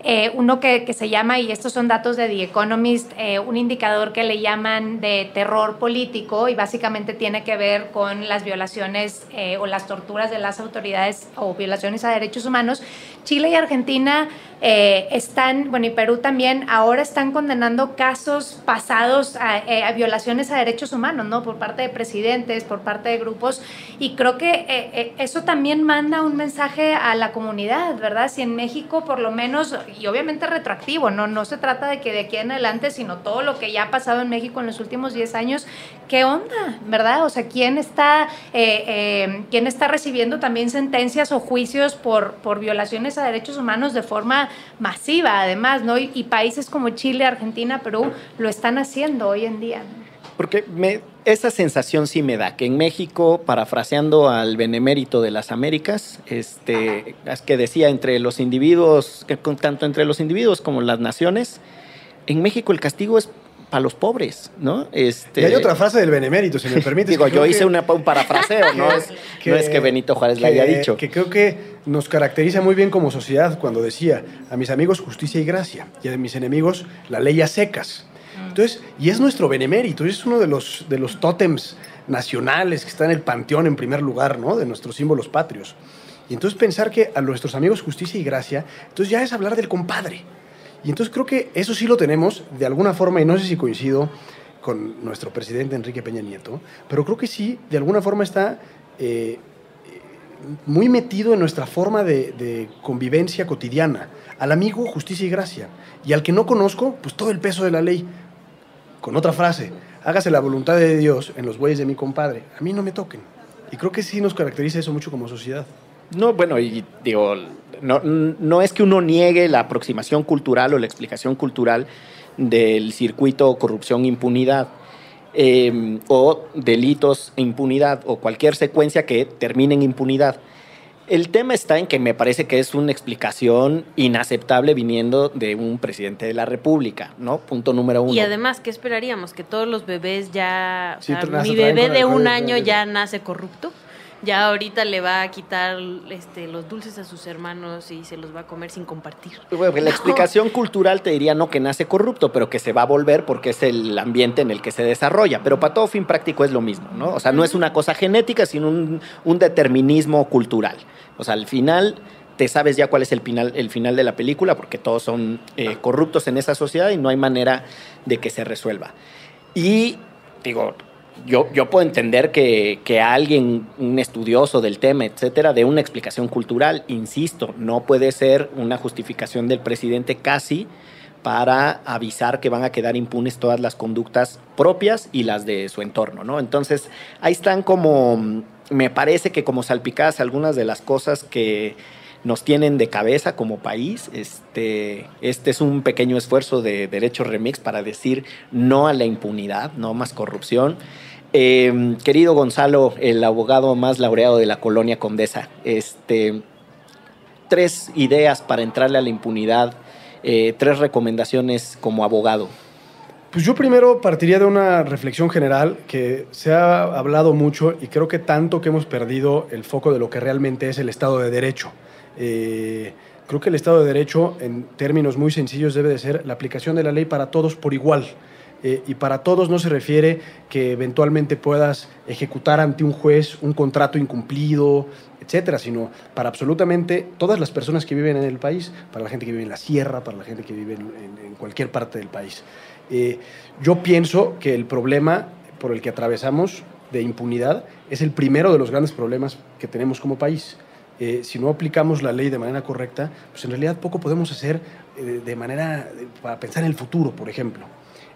Speaker 5: eh, uno que, se llama, y estos son datos de The Economist, eh, un indicador que le llaman de terror político y básicamente tiene que ver con las violaciones eh, o las torturas de las autoridades o violaciones a derechos humanos. Chile y Argentina están, bueno, y Perú también, ahora están condenando casos pasados a, a, violaciones a derechos humanos, ¿no? Por parte de presidentes, por parte de grupos, y creo que eso también manda un mensaje a la comunidad, ¿verdad? Si en México, por lo menos, y obviamente retroactivo, ¿no? No se trata de que de aquí en adelante, sino todo lo que ya ha pasado en México en los últimos 10 años, ¿qué onda, verdad? O sea, ¿quién está, eh, ¿quién está recibiendo también sentencias o juicios por, por violaciones a derechos humanos de forma masiva, además, ¿no? Y, países como Chile, Argentina, Perú lo están haciendo hoy en día.
Speaker 2: Porque me, esa sensación sí me da, que en México, parafraseando al benemérito de las Américas, este, es que decía entre los individuos, que, tanto entre los individuos como las naciones, en México el castigo es para los pobres, ¿no? Este,
Speaker 4: y hay otra frase del benemérito, si me permites.
Speaker 2: Digo, yo hice que, una, un parafraseo, no es que, no es que Benito Juárez
Speaker 4: que,
Speaker 2: la haya dicho.
Speaker 4: Que creo que nos caracteriza muy bien como sociedad cuando decía, a mis amigos justicia y gracia, y a mis enemigos la ley a secas. Entonces, y es nuestro benemérito, es uno de los, de los tótems nacionales que está en el panteón en primer lugar, ¿no? De nuestros símbolos patrios. Y entonces pensar que a nuestros amigos justicia y gracia, entonces ya es hablar del compadre. Y entonces creo que eso sí lo tenemos de alguna forma, y no sé si coincido con nuestro presidente Enrique Peña Nieto, pero creo que sí, de alguna forma está eh, muy metido en nuestra forma de, convivencia cotidiana. Al amigo, justicia y gracia. Y al que no conozco, pues todo el peso de la ley. Con otra frase, hágase la voluntad de Dios en los bueyes de mi compadre. A mí no me toquen. Y creo que sí nos caracteriza eso mucho como sociedad.
Speaker 2: No, bueno, y digo, no, es que uno niegue la aproximación cultural o la explicación cultural del circuito corrupción-impunidad eh, o delitos e impunidad o cualquier secuencia que termine en impunidad. El tema está en que me parece que es una explicación inaceptable viniendo de un presidente de la República, ¿no? Punto número uno.
Speaker 3: Y además, ¿qué esperaríamos? ¿Que todos los bebés ya... o
Speaker 4: Sí,
Speaker 3: sea,
Speaker 4: te- nace
Speaker 3: mi bebé de un año ya nace corrupto? Ya ahorita le va a quitar este, los dulces a sus hermanos y se los va a comer sin compartir.
Speaker 2: Bueno, la
Speaker 3: No.
Speaker 2: explicación cultural te diría no que nace corrupto, pero que se va a volver porque es el ambiente en el que se desarrolla. Pero para todo fin práctico es lo mismo, ¿no? O sea, no es una cosa genética, sino un, un determinismo cultural. O sea, al final te sabes ya cuál es el final, el final de la película, porque todos son eh, corruptos en esa sociedad y no hay manera de que se resuelva. Y digo, yo, yo puedo entender que, que alguien, un estudioso del tema, etcétera, dé una explicación cultural. Insisto, no puede ser una justificación del presidente casi para avisar que van a quedar impunes todas las conductas propias y las de su entorno, ¿no? Entonces, ahí están como, me parece que como salpicadas algunas de las cosas que nos tienen de cabeza como país. Este, este es un pequeño esfuerzo de Derecho Remix para decir no a la impunidad, no más corrupción. Eh, querido Gonzalo, el abogado más laureado de la colonia Condesa, este, tres ideas para entrarle a la impunidad, eh, tres recomendaciones como abogado.
Speaker 4: Pues yo primero partiría de una reflexión general que se ha hablado mucho y creo que tanto que hemos perdido el foco de lo que realmente es el Estado de Derecho. Eh, creo que el Estado de Derecho, en términos muy sencillos, debe de ser la aplicación de la ley para todos por igual. Eh, y para todos no se refiere que eventualmente puedas ejecutar ante un juez un contrato incumplido, etcétera, sino para absolutamente todas las personas que viven en el país, para la gente que vive en la sierra, para la gente que vive en, en- cualquier parte del país. Eh, yo pienso que el problema por el que atravesamos de impunidad es el primero de los grandes problemas que tenemos como país. Eh, si no aplicamos la ley de manera correcta, pues en realidad poco podemos hacer eh, de manera eh, para pensar en el futuro, por ejemplo.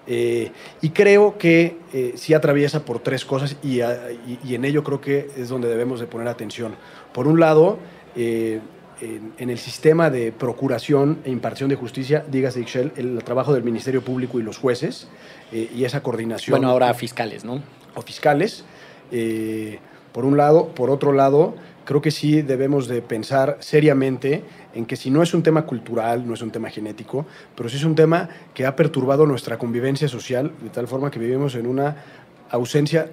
Speaker 4: Eh, y creo que eh, sí atraviesa por tres cosas y, a- y- y en ello creo que es donde debemos de poner atención. Por un lado, eh, en, en el sistema de procuración e impartición de justicia, dígase Ixchel, el trabajo del Ministerio Público y los jueces y esa coordinación
Speaker 2: Bueno, ahora fiscales, ¿no?
Speaker 4: o fiscales, por un lado. Por otro lado, creo que sí debemos de pensar seriamente en que si no es un tema cultural, no es un tema genético, pero sí es un tema que ha perturbado nuestra convivencia social, de tal forma que vivimos en una ausencia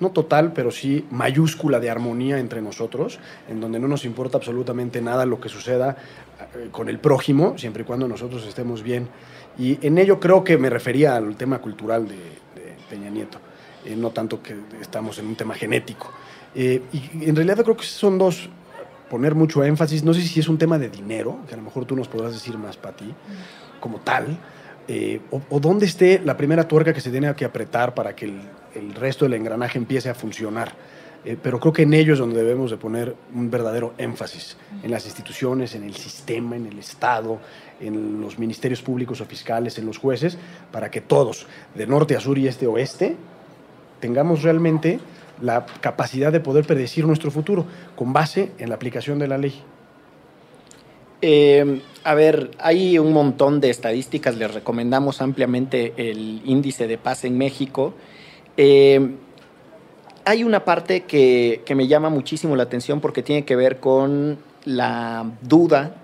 Speaker 4: no total, pero sí mayúscula de armonía entre nosotros, en donde no nos importa absolutamente nada lo que suceda eh, con el prójimo, siempre y cuando nosotros estemos bien. Y en ello creo que me refería al tema cultural de, de Peña Nieto, eh, no tanto que estamos en un tema genético. Eh, y en realidad creo que son dos, poner mucho énfasis, no sé si es un tema de dinero, que a lo mejor tú nos podrás decir más, Pati, como tal, eh, o, o dónde esté la primera tuerca que se tiene que apretar para que el, el resto del engranaje empiece a funcionar. Eh, pero creo que en ello es donde debemos de poner un verdadero énfasis, en las instituciones, en el sistema, en el Estado, en los ministerios públicos o fiscales, en los jueces, para que todos, de norte a sur y este a oeste, tengamos realmente la capacidad de poder predecir nuestro futuro con base en la aplicación de la ley.
Speaker 2: Eh, a ver, hay un montón de estadísticas, les recomendamos ampliamente el índice de paz en México. Eh, hay una parte que, que me llama muchísimo la atención porque tiene que ver con la duda,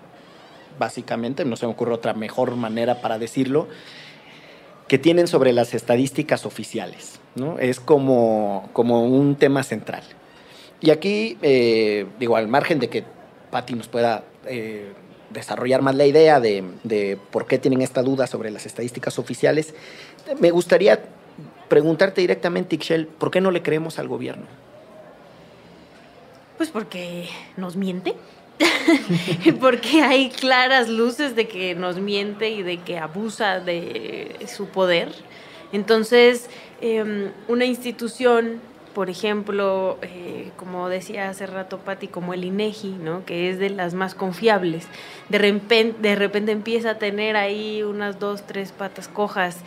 Speaker 2: básicamente, no se me ocurre otra mejor manera para decirlo, que tienen sobre las estadísticas oficiales. ¿no? Es como, como un tema central. Y aquí, eh, digo, al margen de que Patti nos pueda eh, desarrollar más la idea de, por qué tienen esta duda sobre las estadísticas oficiales, me gustaría preguntarte directamente, Ixchel, ¿por qué no le creemos al gobierno?
Speaker 3: Pues porque nos miente. porque hay claras luces de que nos miente y de que abusa de su poder. Entonces, eh, una institución, por ejemplo, eh, como decía hace rato Patti, como el INEGI, ¿no? que es de las más confiables, de repente, de repente empieza a tener ahí unas dos, tres patas cojas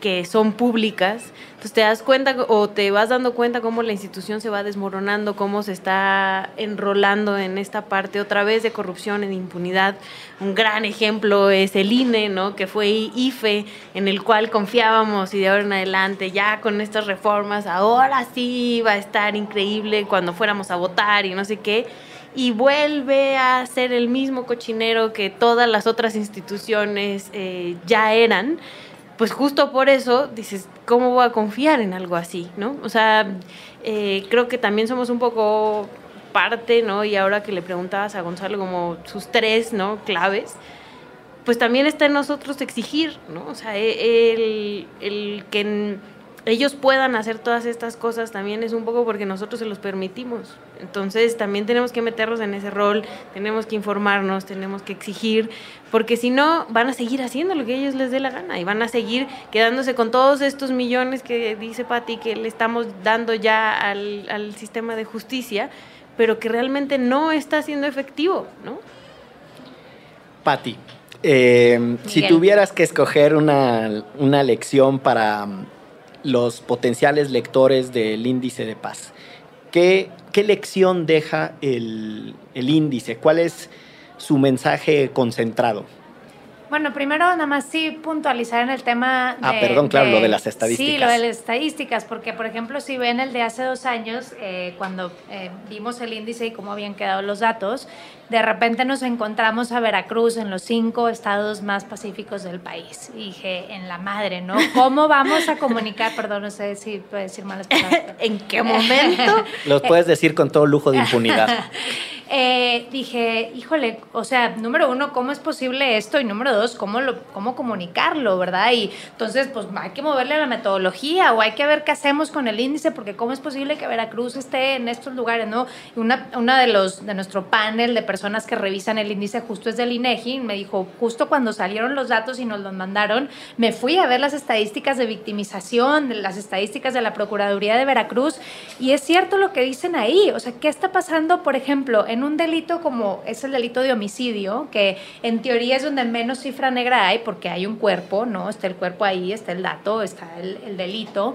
Speaker 3: que son públicas, entonces te das cuenta o te vas dando cuenta cómo la institución se va desmoronando, cómo se está enrolando en esta parte otra vez de corrupción, en impunidad. Un gran ejemplo es el INE, ¿no? que fue IFE, en el cual confiábamos y de ahora en adelante, ya con estas reformas, ahora sí va a estar increíble cuando fuéramos a votar y no sé qué y vuelve a ser el mismo cochinero que todas las otras instituciones eh, ya eran pues justo por eso dices, ¿cómo voy a confiar en algo así? ¿no? O sea, eh, creo que también somos un poco parte, ¿no? Y ahora que le preguntabas a Gonzalo como sus tres, ¿no? Claves, pues también está en nosotros exigir, ¿no? O sea, e, el, el que ellos puedan hacer todas estas cosas también es un poco porque nosotros se los permitimos. Entonces también tenemos que meternos en ese rol, tenemos que informarnos, tenemos que exigir, porque si no van a seguir haciendo lo que a ellos les dé la gana y van a seguir quedándose con todos estos millones que dice Patti que le estamos dando ya al, al sistema de justicia, pero que realmente no está siendo efectivo, ¿no?
Speaker 2: Patti, eh, si tuvieras que escoger una, una lección para los potenciales lectores del índice de paz. ¿Qué, qué lección deja el, el índice? ¿Cuál es su mensaje concentrado?
Speaker 5: Bueno, primero nada más sí puntualizar en el tema
Speaker 2: ah, de... Ah, perdón, claro, lo de las estadísticas.
Speaker 5: Sí, lo de las estadísticas, porque por ejemplo, si ven el de hace dos años, eh, cuando eh, vimos el índice y cómo habían quedado los datos, de repente nos encontramos a Veracruz en los cinco estados más pacíficos del país. Y dije, en la madre, ¿no? ¿Cómo vamos a comunicar? Perdón, no sé si puedo decir malas palabras.
Speaker 3: ¿En qué momento?
Speaker 2: Los puedes decir con todo lujo de impunidad.
Speaker 5: Eh, dije, híjole, o sea, número uno, ¿cómo es posible esto? Y número dos, ¿cómo, cómo comunicarlo, verdad? Y entonces, pues hay que moverle la metodología o hay que ver qué hacemos con el índice, porque ¿cómo es posible que Veracruz esté en estos lugares, no? Una, una de los, de nuestro panel de personas que revisan el índice justo es del INEGI, me dijo, justo cuando salieron los datos y nos los mandaron, me fui a ver las estadísticas de victimización, las estadísticas de la Procuraduría de Veracruz, y es cierto lo que dicen ahí, o sea, ¿qué está pasando, por ejemplo, en un delito como es el delito de homicidio, que en teoría es donde menos cifra negra hay, porque hay un cuerpo, ¿no? Está el cuerpo ahí, está el dato, está el, el delito.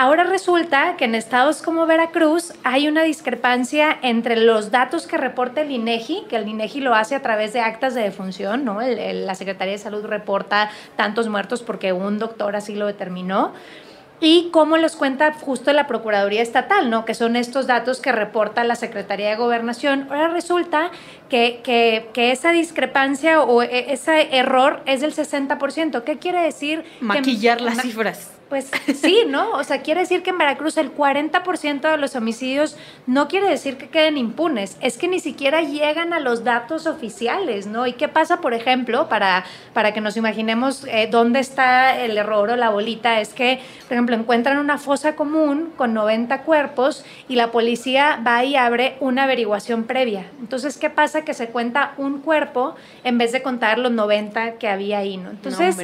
Speaker 5: Ahora resulta que en estados como Veracruz hay una discrepancia entre los datos que reporta el INEGI, que el INEGI lo hace a través de actas de defunción, ¿no? la Secretaría de Salud reporta tantos muertos porque un doctor así lo determinó y cómo los cuenta justo la Procuraduría Estatal, ¿no? que son estos datos que reporta la Secretaría de Gobernación. Ahora resulta que, que, que esa discrepancia o e, ese error es del 60%. ¿Qué quiere decir?
Speaker 3: Maquillar las cifras.
Speaker 5: Pues sí, ¿no? O sea, quiere decir que en Veracruz el 40% de los homicidios no quiere decir que queden impunes, es que ni siquiera llegan a los datos oficiales, ¿no? ¿Y qué pasa, por ejemplo, para, para que nos imaginemos eh, dónde está el error o la bolita? Es que, por ejemplo, encuentran una fosa común con 90 cuerpos y la policía va y abre una averiguación previa. Entonces, ¿qué pasa? Que se cuenta un cuerpo en vez de contar los 90 que había ahí, ¿no? Entonces...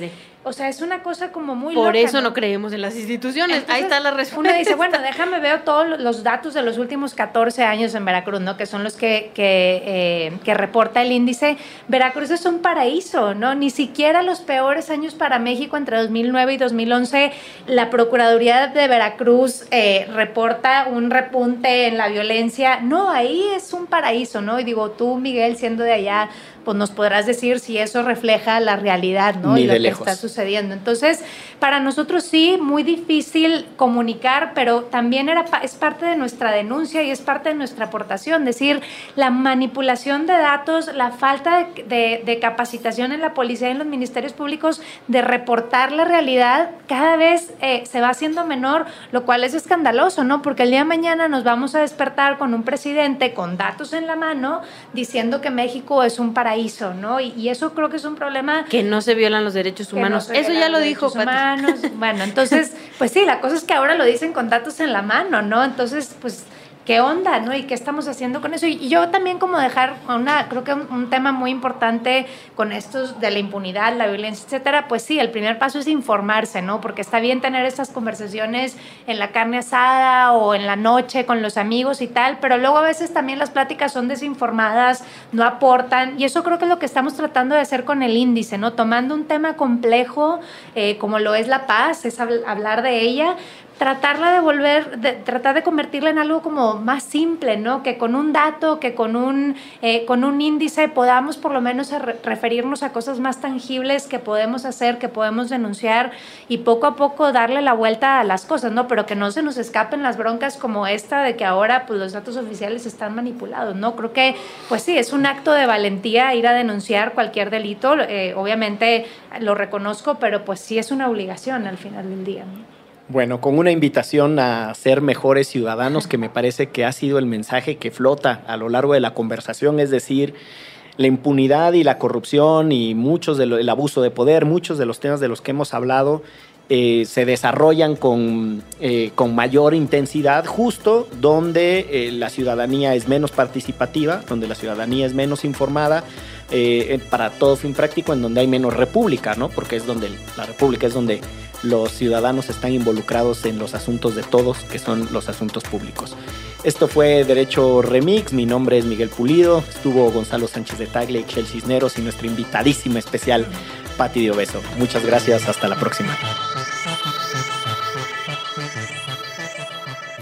Speaker 5: O sea, es una cosa como muy
Speaker 3: Por eso ¿no? creemos en las instituciones. Ahí está la respuesta.
Speaker 5: Uno dice, bueno, déjame ver todos los datos de los últimos 14 años en Veracruz, ¿no? Que son los que, que, eh, que, reporta el índice. Veracruz es un paraíso, ¿no? Ni siquiera los peores años para México entre 2009 y 2011, la Procuraduría de Veracruz eh, reporta un repunte en la violencia. No, ahí es un paraíso, ¿no? Y digo, tú, Miguel, siendo de allá, pues nos podrás decir si eso refleja la realidad, ¿no?
Speaker 2: y
Speaker 5: lo
Speaker 2: que
Speaker 5: está sucediendo. Entonces, para nosotros sí, muy difícil comunicar, pero también era, es parte de nuestra denuncia y es parte de nuestra aportación. Decir, la manipulación de datos, la falta de, capacitación en la policía y en los ministerios públicos de reportar la realidad, cada vez eh, se va haciendo menor, lo cual es escandaloso, ¿no? Porque el día de mañana nos vamos a despertar con un presidente con datos en la mano diciendo que México es un paraíso hizo, ¿no? Y, eso creo que es un problema.
Speaker 3: Que no se violan los derechos humanos. eso ya lo dijo
Speaker 5: humanos. Bueno, entonces, pues sí, la cosa es que ahora lo dicen con datos en la mano, ¿no? Entonces, pues qué onda, ¿no? Y qué estamos haciendo con eso. Y, yo también como dejar una, creo que un, tema muy importante con estos de la impunidad, la violencia, etcétera, pues sí, el primer paso es informarse, ¿no? Porque está bien tener estas conversaciones en la carne asada o en la noche con los amigos y tal, pero luego a veces también las pláticas son desinformadas, no aportan, y eso creo que es lo que estamos tratando de hacer con el índice, ¿no? Tomando un tema complejo eh, como lo es la paz, es hablar de ella, tratarla de volver, de, tratar de convertirla en algo como más simple, ¿no? Que con un dato, que con un, eh, con un índice podamos por lo menos referirnos a cosas más tangibles que podemos hacer, que podemos denunciar y poco a poco darle la vuelta a las cosas, ¿no? Pero que no se nos escapen las broncas como esta de que ahora pues, los datos oficiales están manipulados, ¿no? Creo que, pues sí, es un acto de valentía ir a denunciar cualquier delito, eh, obviamente lo reconozco, pero pues sí es una obligación al final del día, ¿no?
Speaker 2: Bueno, con una invitación a ser mejores ciudadanos, que me parece que ha sido el mensaje que flota a lo largo de la conversación, es decir, la impunidad y la corrupción y muchos del abuso de poder, muchos de los temas de los que hemos hablado eh, se desarrollan con, eh, con, mayor intensidad justo donde eh, la ciudadanía es menos participativa, donde la ciudadanía es menos informada, para todo fin práctico, en donde hay menos república, ¿no? Porque es donde la república es donde los ciudadanos están involucrados en los asuntos de todos, que son los asuntos públicos. Esto fue Derecho Remix, mi nombre es Miguel Pulido, estuvo Gonzalo Sánchez de Tagle Chel Cisneros y nuestra invitadísima especial, Pati de Obeso. Muchas gracias, hasta la próxima.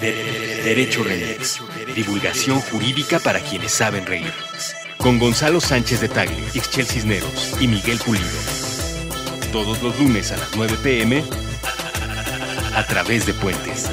Speaker 1: Derecho Remix, divulgación jurídica para quienes saben reír. Con Gonzalo Sánchez de Tagle, Ixchel Cisneros y Miguel Pulido todos los lunes a las 9 pm a través de puentes.